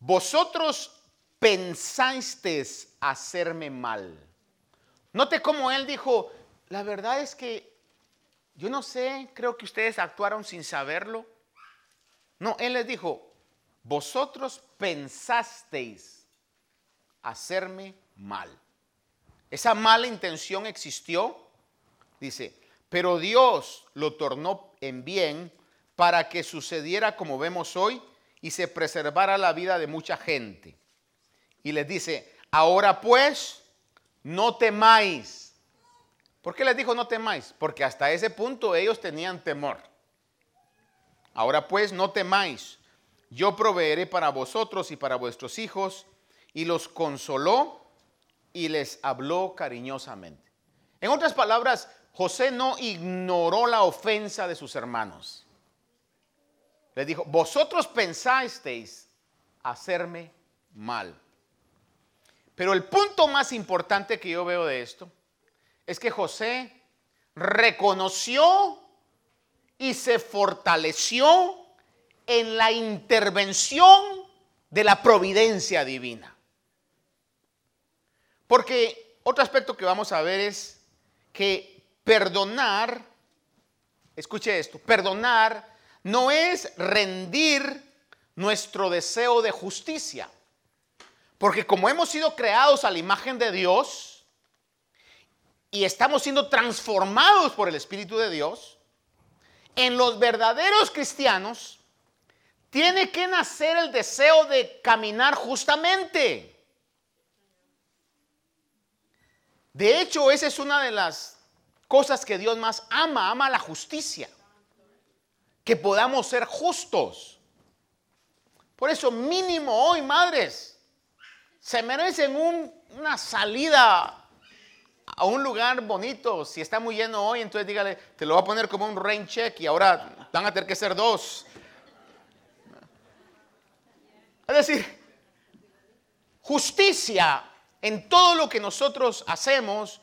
vosotros pensasteis hacerme mal. Note cómo él dijo, la verdad es que yo no sé, creo que ustedes actuaron sin saberlo. No, él les dijo, vosotros pensasteis hacerme mal. Esa mala intención existió, dice, pero Dios lo tornó en bien para que sucediera como vemos hoy y se preservara la vida de mucha gente. Y les dice, ahora pues, no temáis. ¿Por qué les dijo no temáis? Porque hasta ese punto ellos tenían temor. Ahora pues, no temáis. Yo proveeré para vosotros y para vuestros hijos. Y los consoló y les habló cariñosamente. En otras palabras, José no ignoró la ofensa de sus hermanos. Le dijo, vosotros pensasteis hacerme mal. Pero el punto más importante que yo veo de esto es que José reconoció y se fortaleció en la intervención de la providencia divina. Porque otro aspecto que vamos a ver es que perdonar, escuche esto, perdonar no es rendir nuestro deseo de justicia. Porque como hemos sido creados a la imagen de Dios y estamos siendo transformados por el Espíritu de Dios, en los verdaderos cristianos tiene que nacer el deseo de caminar justamente. De hecho, esa es una de las cosas que Dios más ama, ama la justicia. Que podamos ser justos. Por eso mínimo hoy, madres, se merecen una salida a un lugar bonito. Si está muy lleno hoy, entonces dígale, te lo voy a poner como un rain check y ahora van a tener que ser dos. Es decir, justicia en todo lo que nosotros hacemos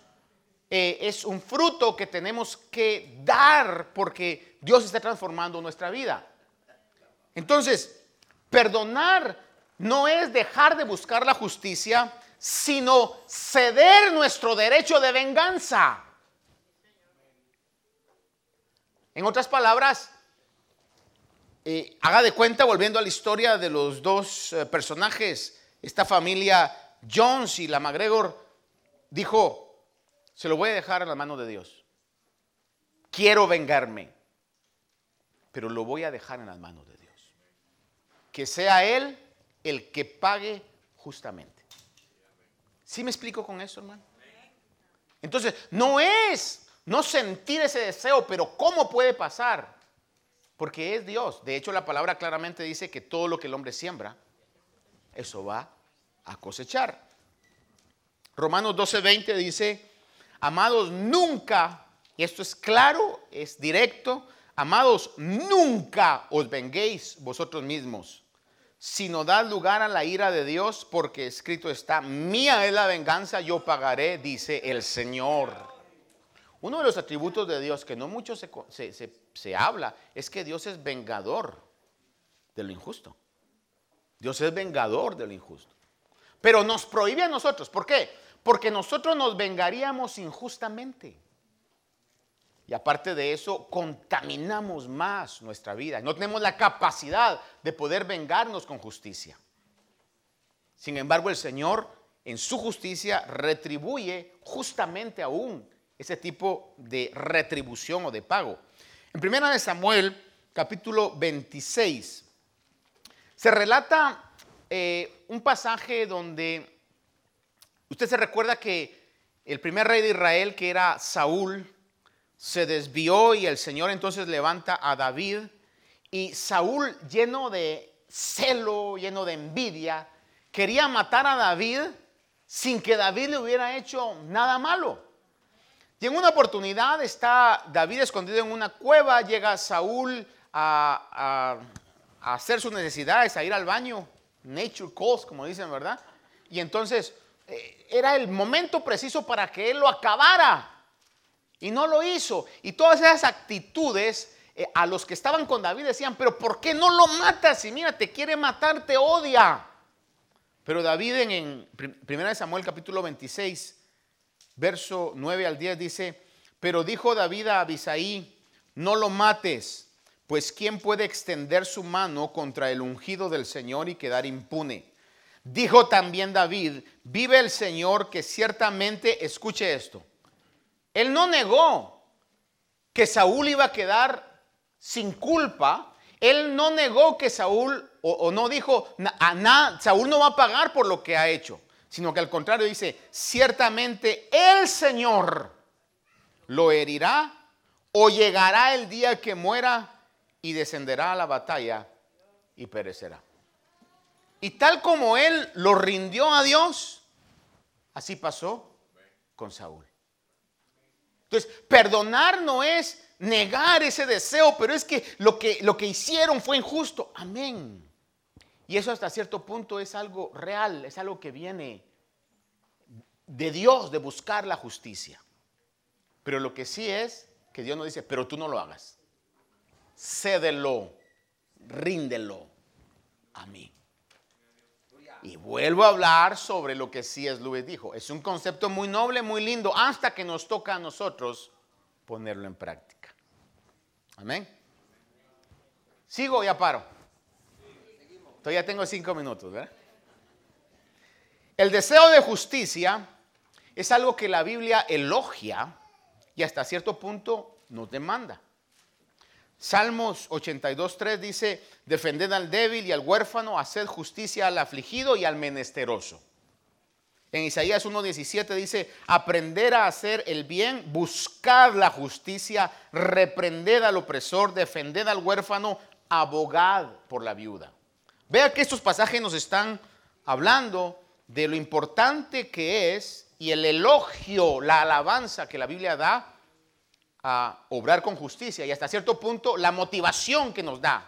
eh, es un fruto que tenemos que dar porque Dios está transformando nuestra vida. Entonces, perdonar no es dejar de buscar la justicia, sino ceder nuestro derecho de venganza. En otras palabras, eh, haga de cuenta, volviendo a la historia de los dos eh, personajes, esta familia Jones y la McGregor, dijo, se lo voy a dejar en la mano de Dios. Quiero vengarme, pero lo voy a dejar en las manos de Dios. Que sea Él el que pague justamente. ¿Sí me explico con eso, hermano? Entonces, no es no sentir ese deseo, pero ¿cómo puede pasar? Porque es Dios. De hecho, la palabra claramente dice que todo lo que el hombre siembra, eso va a cosechar. Romanos 12:20 dice, amados, nunca, y esto es claro, es directo, amados, nunca os venguéis vosotros mismos, sino dad lugar a la ira de Dios, porque escrito está, mía es la venganza, yo pagaré, dice el Señor. Uno de los atributos de Dios que no mucho se, se habla es que Dios es vengador de lo injusto. Dios es vengador de lo injusto. Pero nos prohíbe a nosotros. ¿Por qué? Porque nosotros nos vengaríamos injustamente. Y aparte de eso, contaminamos más nuestra vida. No tenemos la capacidad de poder vengarnos con justicia. Sin embargo, el Señor en su justicia retribuye justamente aún ese tipo de retribución o de pago. En primera Samuel, capítulo 26, se relata eh, un pasaje donde usted se recuerda que el primer rey de Israel, que era Saúl, se desvió y el Señor entonces levanta a David y Saúl lleno de celo, lleno de envidia, quería matar a David sin que David le hubiera hecho nada malo. Y en una oportunidad está David escondido en una cueva, llega Saúl a, a hacer sus necesidades, a ir al baño nature calls, como dicen, ¿verdad? Y entonces eh, era el momento preciso para que él lo acabara. Y no lo hizo. Y todas esas actitudes eh, a los que estaban con David decían, pero ¿por qué no lo matas? Y mira, te quiere matar, te odia. Pero David en, en 1 Samuel capítulo 26, verso 9 al 10 dice, pero dijo David a Abisaí, no lo mates pues ¿quién puede extender su mano contra el ungido del Señor y quedar impune? Dijo también David, vive el Señor que ciertamente, escuche esto, él no negó que Saúl iba a quedar sin culpa, él no negó que Saúl, o, no dijo, Saúl no va a pagar por lo que ha hecho, sino que al contrario dice, ciertamente el Señor lo herirá o llegará el día que muera y descenderá a la batalla y perecerá. Y tal como él lo rindió a Dios, así pasó con Saúl. Entonces, perdonar no es negar ese deseo, pero es que lo que, lo que hicieron fue injusto. Amén. Y eso hasta cierto punto es algo real, es algo que viene de Dios, de buscar la justicia. Pero lo que sí es que Dios nos dice, pero tú no lo hagas. Cédelo, ríndelo a mí. Y vuelvo a hablar sobre lo que es Luis dijo. Es un concepto muy noble, muy lindo, hasta que nos toca a nosotros ponerlo en práctica. Amén. ¿Sigo ya paro? Todavía tengo cinco minutos. El deseo de justicia es algo que la Biblia elogia y hasta cierto punto nos demanda. Salmos 82.3 dice, defended al débil y al huérfano, haced justicia al afligido y al menesteroso. En Isaías 1.17 dice, aprender a hacer el bien, buscad la justicia, reprended al opresor, defended al huérfano, abogad por la viuda. Vea que estos pasajes nos están hablando de lo importante que es y el elogio, la alabanza que la Biblia da a obrar con justicia y hasta cierto punto la motivación que nos da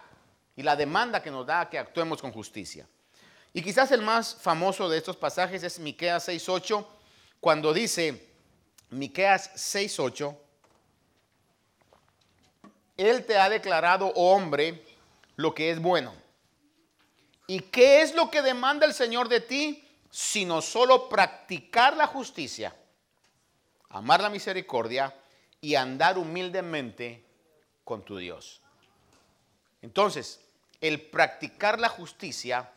y la demanda que nos da a que actuemos con justicia. Y quizás el más famoso de estos pasajes es Miqueas 6:8, cuando dice Miqueas 6:8, él te ha declarado oh hombre lo que es bueno. ¿Y qué es lo que demanda el Señor de ti? Sino solo practicar la justicia, amar la misericordia y andar humildemente con tu Dios. Entonces, el practicar la justicia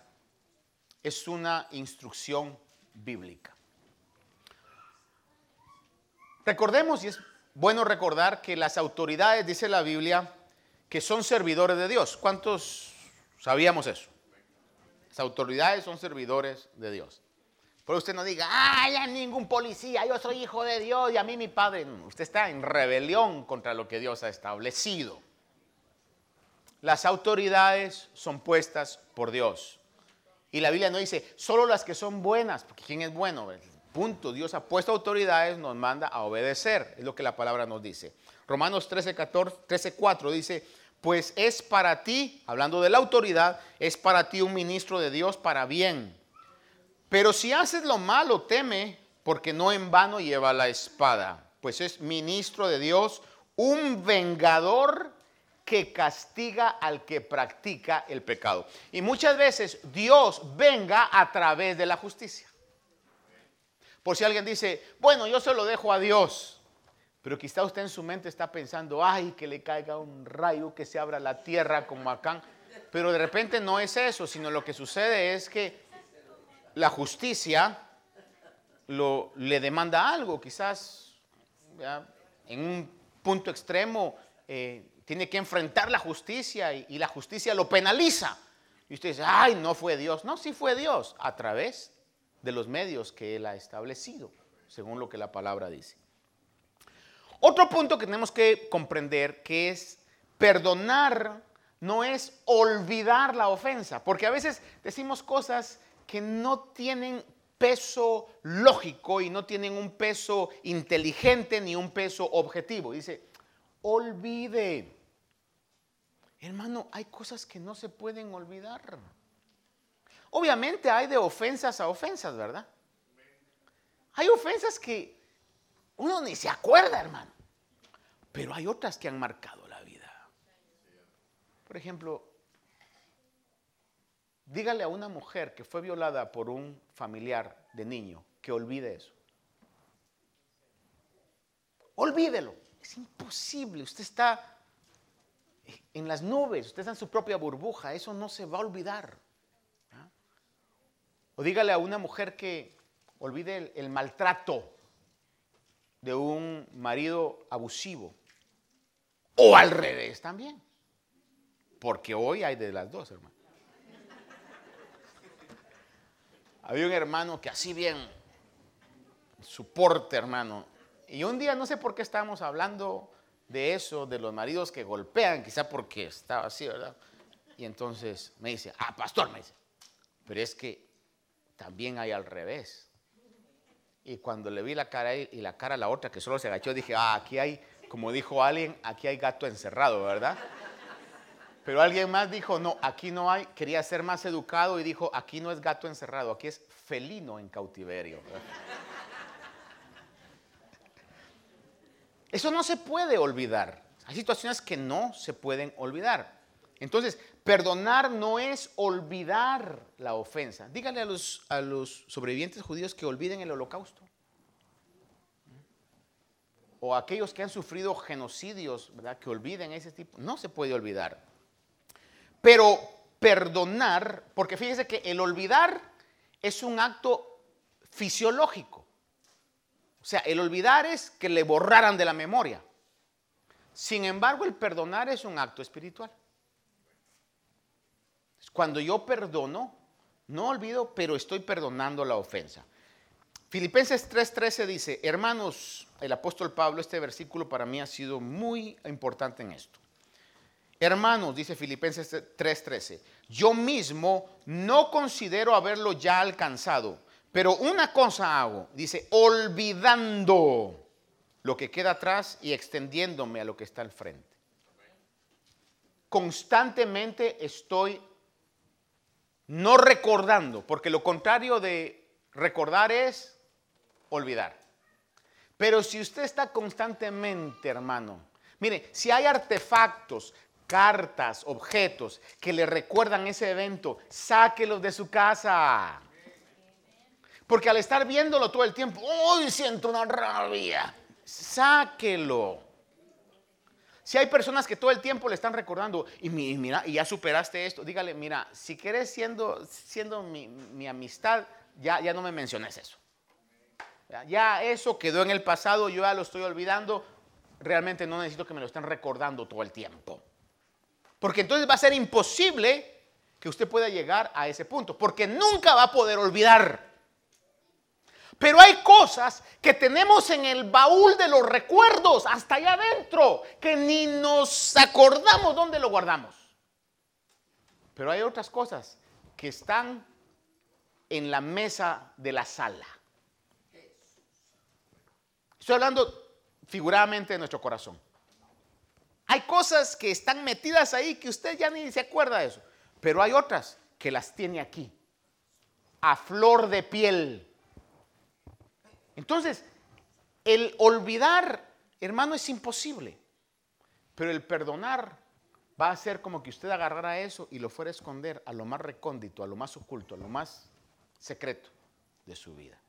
es una instrucción bíblica. Recordemos, y es bueno recordar que las autoridades, dice la Biblia, que son servidores de Dios. ¿Cuántos sabíamos eso? Las autoridades son servidores de Dios. Pero usted no diga, ay, ningún policía, yo soy hijo de Dios y a mí mi padre. Usted está en rebelión contra lo que Dios ha establecido. Las autoridades son puestas por Dios. Y la Biblia no dice, solo las que son buenas, porque ¿quién es bueno? Punto. Dios ha puesto autoridades, nos manda a obedecer. Es lo que la palabra nos dice. Romanos 13, 14, 13 4 dice, pues es para ti, hablando de la autoridad, es para ti un ministro de Dios para bien pero si haces lo malo, teme, porque no en vano lleva la espada, pues es ministro de Dios, un vengador que castiga al que practica el pecado. Y muchas veces Dios venga a través de la justicia. Por si alguien dice, bueno, yo se lo dejo a Dios, pero quizá usted en su mente está pensando, ay, que le caiga un rayo, que se abra la tierra como acá. Pero de repente no es eso, sino lo que sucede es que la justicia lo, le demanda algo, quizás en un punto extremo eh, tiene que enfrentar la justicia y, la justicia lo penaliza. Y usted dice, ay, no fue Dios. No, sí fue Dios a través de los medios que Él ha establecido, según lo que la palabra dice. Otro punto que tenemos que comprender que es perdonar no es olvidar la ofensa, porque a veces decimos cosas que no tienen peso lógico y no tienen un peso inteligente ni un peso objetivo. Dice, olvide. Hermano, hay cosas que no se pueden olvidar. Obviamente hay de ofensas a ofensas, ¿verdad? Hay ofensas que uno ni se acuerda, hermano. Pero hay otras que han marcado la vida. Por ejemplo, Dígale a una mujer que fue violada por un familiar de niño que olvide eso. Olvídelo. Es imposible. Usted está en las nubes, usted está en su propia burbuja. Eso no se va a olvidar. O dígale a una mujer que olvide el, el maltrato de un marido abusivo. O al revés también. Porque hoy hay de las dos, hermano. Había un hermano que así bien, soporte, hermano. Y un día, no sé por qué estábamos hablando de eso, de los maridos que golpean, quizá porque estaba así, ¿verdad? Y entonces me dice, ah, pastor, me dice, pero es que también hay al revés. Y cuando le vi la cara y la cara a la otra que solo se agachó, dije, ah, aquí hay, como dijo alguien, aquí hay gato encerrado, ¿verdad? Pero alguien más dijo, no, aquí no hay, quería ser más educado y dijo, aquí no es gato encerrado, aquí es felino en cautiverio. Eso no se puede olvidar. Hay situaciones que no se pueden olvidar. Entonces, perdonar no es olvidar la ofensa. Dígale a los, a sobrevivientes judíos que olviden el holocausto. O aquellos que han sufrido genocidios, ¿verdad? Que olviden ese tipo. No se puede olvidar. Pero perdonar, porque fíjese que el olvidar es un acto fisiológico. O sea, el olvidar es que le borraran de la memoria. Sin embargo, el perdonar es un acto espiritual. Cuando yo perdono, no olvido, pero estoy perdonando la ofensa. Filipenses 3:13 dice, hermanos, el apóstol Pablo, este versículo para mí ha sido muy importante en esto. Hermanos, dice Filipenses 3:13, yo mismo no considero haberlo ya alcanzado, pero una cosa hago, dice, olvidando lo que queda atrás y extendiéndome a lo que está al frente. Constantemente estoy no recordando, porque lo contrario de recordar es olvidar. Pero si usted está constantemente, hermano, mire, si hay artefactos, cartas, objetos que le recuerdan ese evento, sáquelos de su casa. Porque al estar viéndolo todo el tiempo, hoy siento una rabia! Sáquelo. Si hay personas que todo el tiempo le están recordando, y, mira, y ya superaste esto, dígale, mira, si quieres siendo, siendo mi, amistad, ya, ya no me menciones eso. Ya, eso quedó en el pasado, yo ya lo estoy olvidando, realmente no necesito que me lo estén recordando todo el tiempo. Porque entonces va a ser imposible que usted pueda llegar a ese punto, porque nunca va a poder olvidar. Pero hay cosas que tenemos en el baúl de los recuerdos, hasta allá adentro, que ni nos acordamos dónde lo guardamos. Pero hay otras cosas que están en la mesa de la sala. Estoy hablando figuradamente de nuestro corazón. Hay cosas que están metidas ahí que usted ya ni se acuerda de eso. Pero hay otras que las tiene aquí, a flor de piel. Entonces, el olvidar, hermano, es imposible. Pero el perdonar va a ser como que usted agarrara eso y lo fuera a esconder a lo más recóndito, a lo más oculto, a lo más secreto de su vida.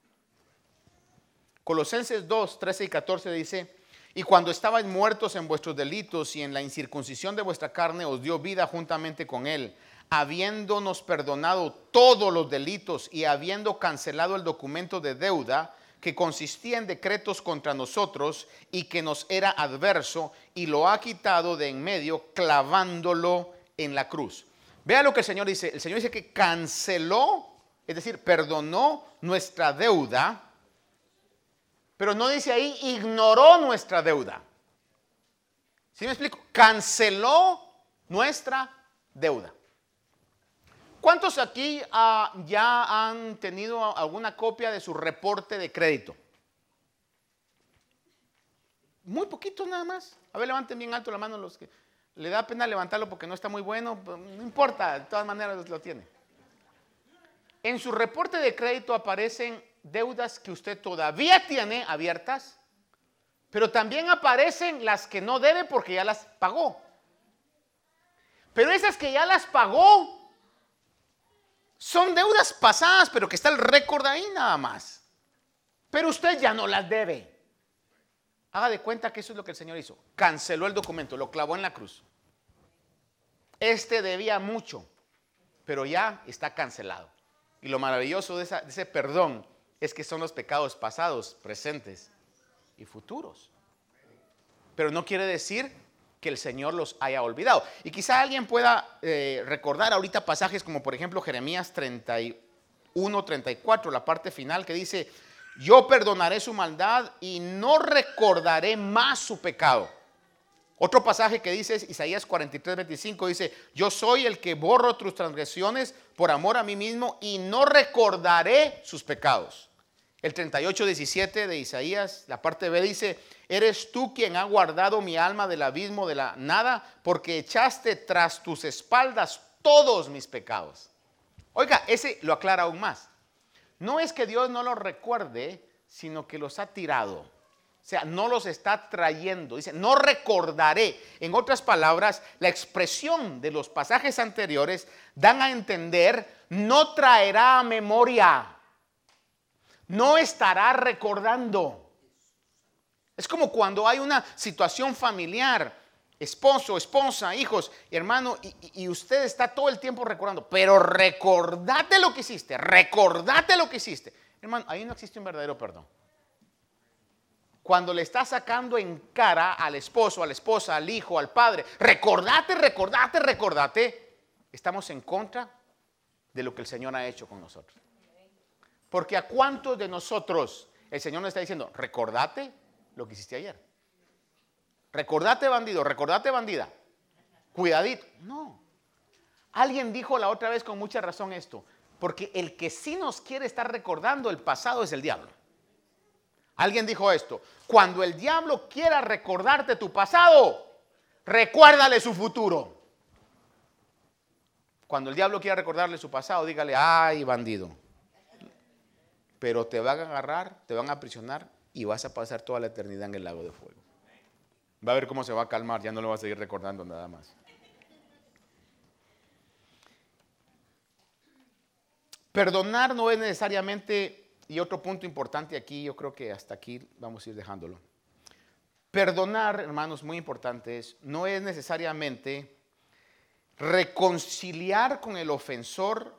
Colosenses 2, 13 y 14 dice, y cuando estabais muertos en vuestros delitos y en la incircuncisión de vuestra carne, os dio vida juntamente con él, habiéndonos perdonado todos los delitos y habiendo cancelado el documento de deuda que consistía en decretos contra nosotros y que nos era adverso, y lo ha quitado de en medio, clavándolo en la cruz. Vea lo que el Señor dice. El Señor dice que canceló, es decir, perdonó nuestra deuda, pero no dice ahí, ignoró nuestra deuda. ¿Sí me explico? Canceló nuestra deuda. ¿Cuántos aquí ah, ya han tenido alguna copia de su reporte de crédito? Muy poquito nada más. A ver, levanten bien alto la mano los que le da pena levantarlo porque no está muy bueno. No importa, de todas maneras lo tiene. En su reporte de crédito aparecen deudas que usted todavía tiene abiertas, pero también aparecen las que no debe porque ya las pagó. Pero esas que ya las pagó, son deudas pasadas, pero que está el récord ahí nada más. Pero usted ya no las debe. Haga de cuenta que eso es lo que el Señor hizo. Canceló el documento, lo clavó en la cruz. Este debía mucho, pero ya está cancelado. Y lo maravilloso de, ese perdón es que son los pecados pasados, presentes y futuros. Pero no quiere decir que el Señor los haya olvidado. Y quizá alguien pueda eh, recordar ahorita pasajes como por ejemplo Jeremías 31, 34, la parte final que dice, yo perdonaré su maldad y no recordaré más su pecado. Otro pasaje que dice es Isaías 43, 25, dice, yo soy el que borro tus transgresiones por amor a mí mismo y no recordaré sus pecados. El 38, 17 de Isaías, la parte B dice, eres tú quien ha guardado mi alma del abismo de la nada, porque echaste tras tus espaldas todos mis pecados. Oiga, ese lo aclara aún más. No es que Dios no los recuerde, sino que los ha tirado. O sea, no los está trayendo. Dice, no recordaré. En otras palabras, la expresión de los pasajes anteriores dan a entender, no traerá a memoria. No estará recordando. Es como cuando hay una situación familiar, esposo, esposa, hijos, hermano, y, usted está todo el tiempo recordando, pero recordate lo que hiciste, recordate lo que hiciste. Hermano, ahí no existe un verdadero perdón cuando le está sacando en cara al esposo, a la esposa, al hijo, al padre, recordate, recordate, recordate, estamos en contra de lo que el Señor ha hecho con nosotros. Porque a cuántos de nosotros el Señor nos está diciendo, recordate lo que hiciste ayer. Recordate bandido, recordate bandida. Cuidadito. No. Alguien dijo la otra vez con mucha razón esto, porque el que sí nos quiere estar recordando el pasado es el diablo. Alguien dijo esto, cuando el diablo quiera recordarte tu pasado, recuérdale su futuro. Cuando el diablo quiera recordarle su pasado, dígale, ay bandido. Pero te van a agarrar, te van a aprisionar y vas a pasar toda la eternidad en el lago de fuego. Va a ver cómo se va a calmar, ya no lo va a seguir recordando nada más. Perdonar no es necesariamente y otro punto importante aquí, yo creo que hasta aquí vamos a ir dejándolo. Perdonar, hermanos, muy importante es, no es necesariamente reconciliar con el ofensor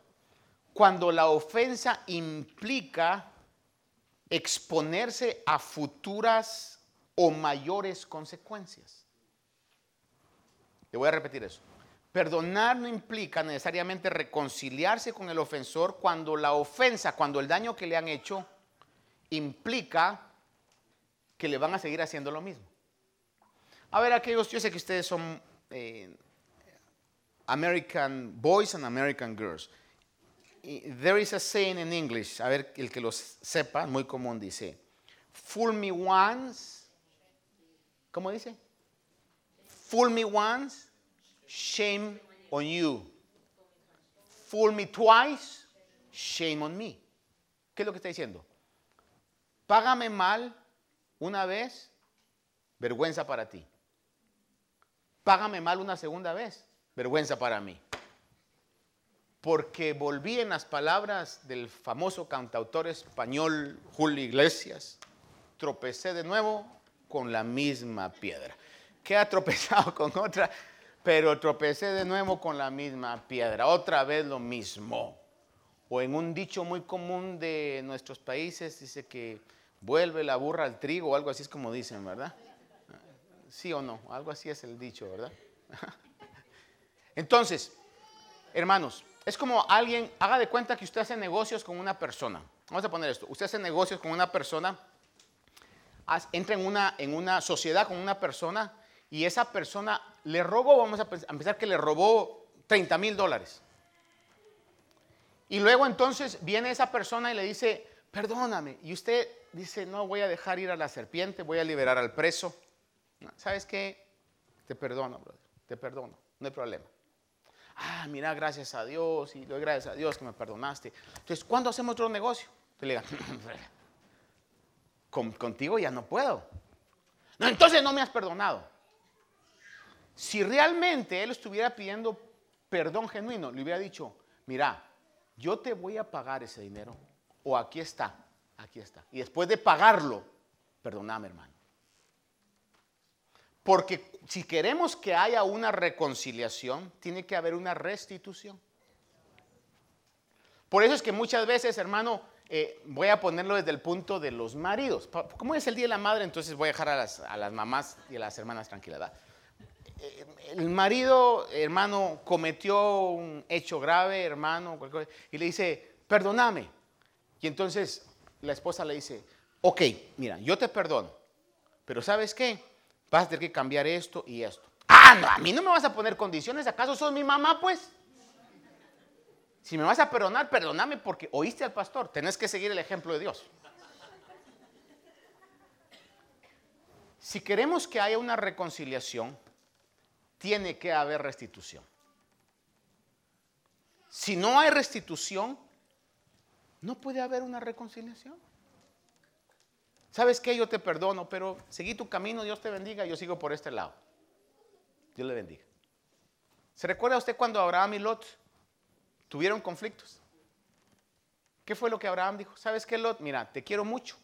cuando la ofensa implica exponerse a futuras o mayores consecuencias. Le voy a repetir eso. Perdonar no implica necesariamente reconciliarse con el ofensor cuando la ofensa, cuando el daño que le han hecho implica que le van a seguir haciendo lo mismo. A ver, aquellos, yo sé que ustedes son eh, American boys and American girls. There is a saying in English, a ver, el que los sepa, muy común dice, fool me once, ¿cómo dice? Fool me once, shame on you. Fool me twice, shame on me. ¿Qué es lo que está diciendo? Págame mal una vez, vergüenza para ti. Págame mal una segunda vez, vergüenza para mí. Porque volví en las palabras del famoso cantautor español Julio Iglesias, tropecé de nuevo con la misma piedra. ¿Qué ha tropezado con otra? pero tropecé de nuevo con la misma piedra, otra vez lo mismo. O en un dicho muy común de nuestros países dice que vuelve la burra al trigo, o algo así es como dicen, ¿verdad? Sí o no, algo así es el dicho, ¿verdad? Entonces, hermanos, es como alguien, haga de cuenta que usted hace negocios con una persona. Vamos a poner esto, usted hace negocios con una persona, entra en una, en una sociedad con una persona y esa persona le robó, vamos a empezar que le robó 30 mil dólares. Y luego entonces viene esa persona y le dice, perdóname. Y usted dice, no voy a dejar ir a la serpiente, voy a liberar al preso. ¿Sabes qué? Te perdono, brother, te perdono, no hay problema. Ah, mira, gracias a Dios, y doy gracias a Dios que me perdonaste. Entonces, ¿cuándo hacemos otro negocio? Te le diga, contigo ya no puedo. No, entonces no me has perdonado. Si realmente él estuviera pidiendo perdón genuino, le hubiera dicho, mira, yo te voy a pagar ese dinero, o aquí está, aquí está. Y después de pagarlo, perdóname hermano. Porque si queremos que haya una reconciliación, tiene que haber una restitución. Por eso es que muchas veces, hermano, eh, voy a ponerlo desde el punto de los maridos. Como es el Día de la Madre, entonces voy a dejar a las, mamás y a las hermanas tranquilas eh, el marido, hermano, cometió un hecho grave, hermano, y le dice, perdóname. Y entonces la esposa le dice, ok, mira, yo te perdono, pero ¿sabes qué? Vas a tener que cambiar esto y esto. Ah, no, a mí no me vas a poner condiciones, ¿acaso sos mi mamá, pues? Si me vas a perdonar, perdóname porque oíste al pastor, tenés que seguir el ejemplo de Dios. Si queremos que haya una reconciliación, tiene que haber restitución. Si no hay restitución, no puede haber una reconciliación. ¿Sabes qué? Yo te perdono, pero seguí tu camino, Dios te bendiga, yo sigo por este lado. Dios le bendiga. ¿Se recuerda usted cuando Abraham y Lot tuvieron conflictos? ¿Qué fue lo que Abraham dijo? ¿Sabes qué, Lot? Mira, te quiero mucho,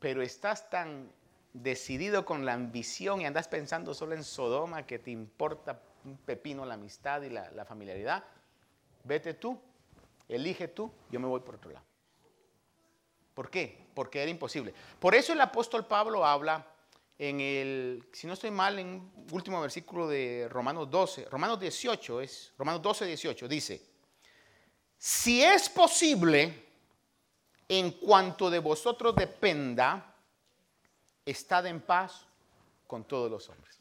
pero estás tan decidido con la ambición y andas pensando solo en Sodoma, que te importa un pepino la amistad y la, familiaridad, vete tú, elige tú, yo me voy por otro lado. ¿Por qué? Porque era imposible. Por eso el apóstol Pablo habla en el, si no estoy mal, en último versículo de Romanos 12, Romanos 18, es Romanos 12, 18, dice, si es posible, en cuanto de vosotros dependa, estad en paz con todos los hombres.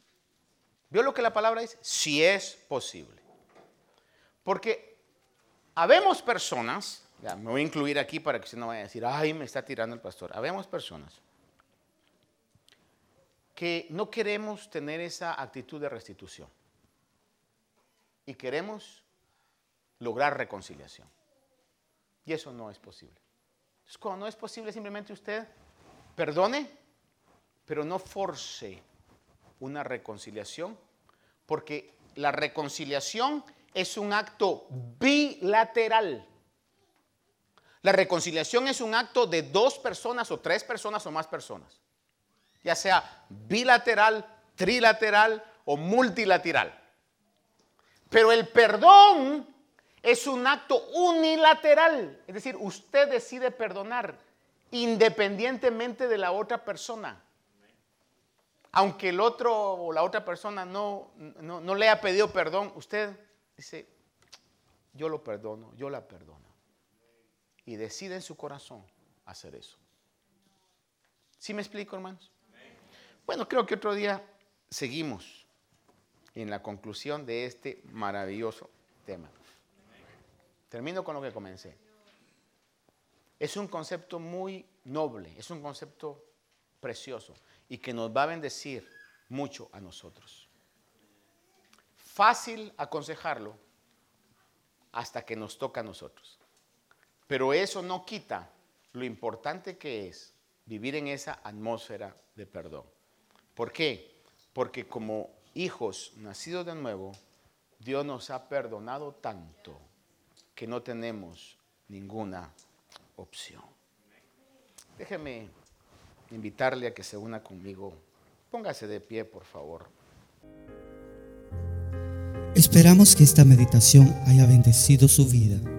¿Vio lo que la palabra dice? Si es posible. Porque habemos personas, me voy a incluir aquí para que usted no vaya a decir, ay, me está tirando el pastor. Habemos personas que no queremos tener esa actitud de restitución y queremos lograr reconciliación. Y eso no es posible. Entonces, cuando no es posible, simplemente usted perdone pero no force una reconciliación, porque la reconciliación es un acto bilateral. La reconciliación es un acto de dos personas o tres personas o más personas, ya sea bilateral, trilateral o multilateral. Pero el perdón es un acto unilateral, es decir, usted decide perdonar independientemente de la otra persona aunque el otro o la otra persona no, no, le ha pedido perdón, usted dice, yo lo perdono, yo la perdono. Y decide en su corazón hacer eso. ¿Sí me explico, hermanos? Bueno, creo que otro día seguimos en la conclusión de este maravilloso tema. Termino con lo que comencé. Es un concepto muy noble, es un concepto precioso y que nos va a bendecir mucho a nosotros. Fácil aconsejarlo hasta que nos toca a nosotros. Pero eso no quita lo importante que es vivir en esa atmósfera de perdón. ¿Por qué? Porque como hijos nacidos de nuevo, Dios nos ha perdonado tanto que no tenemos ninguna opción. Déjeme invitarle a que se una conmigo. Póngase de pie, por favor. Esperamos que esta meditación haya bendecido su vida.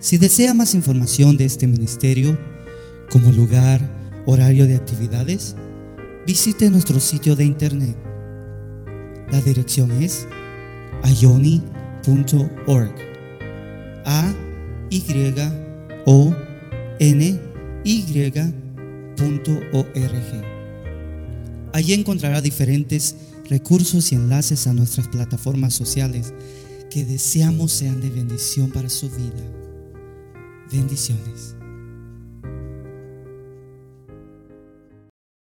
Si desea más información de este ministerio, como lugar, horario de actividades, visite nuestro sitio de internet. La dirección es ayoni.org. A Y O N Y Allí encontrará diferentes recursos y enlaces a nuestras plataformas sociales que deseamos sean de bendición para su vida. Bendiciones.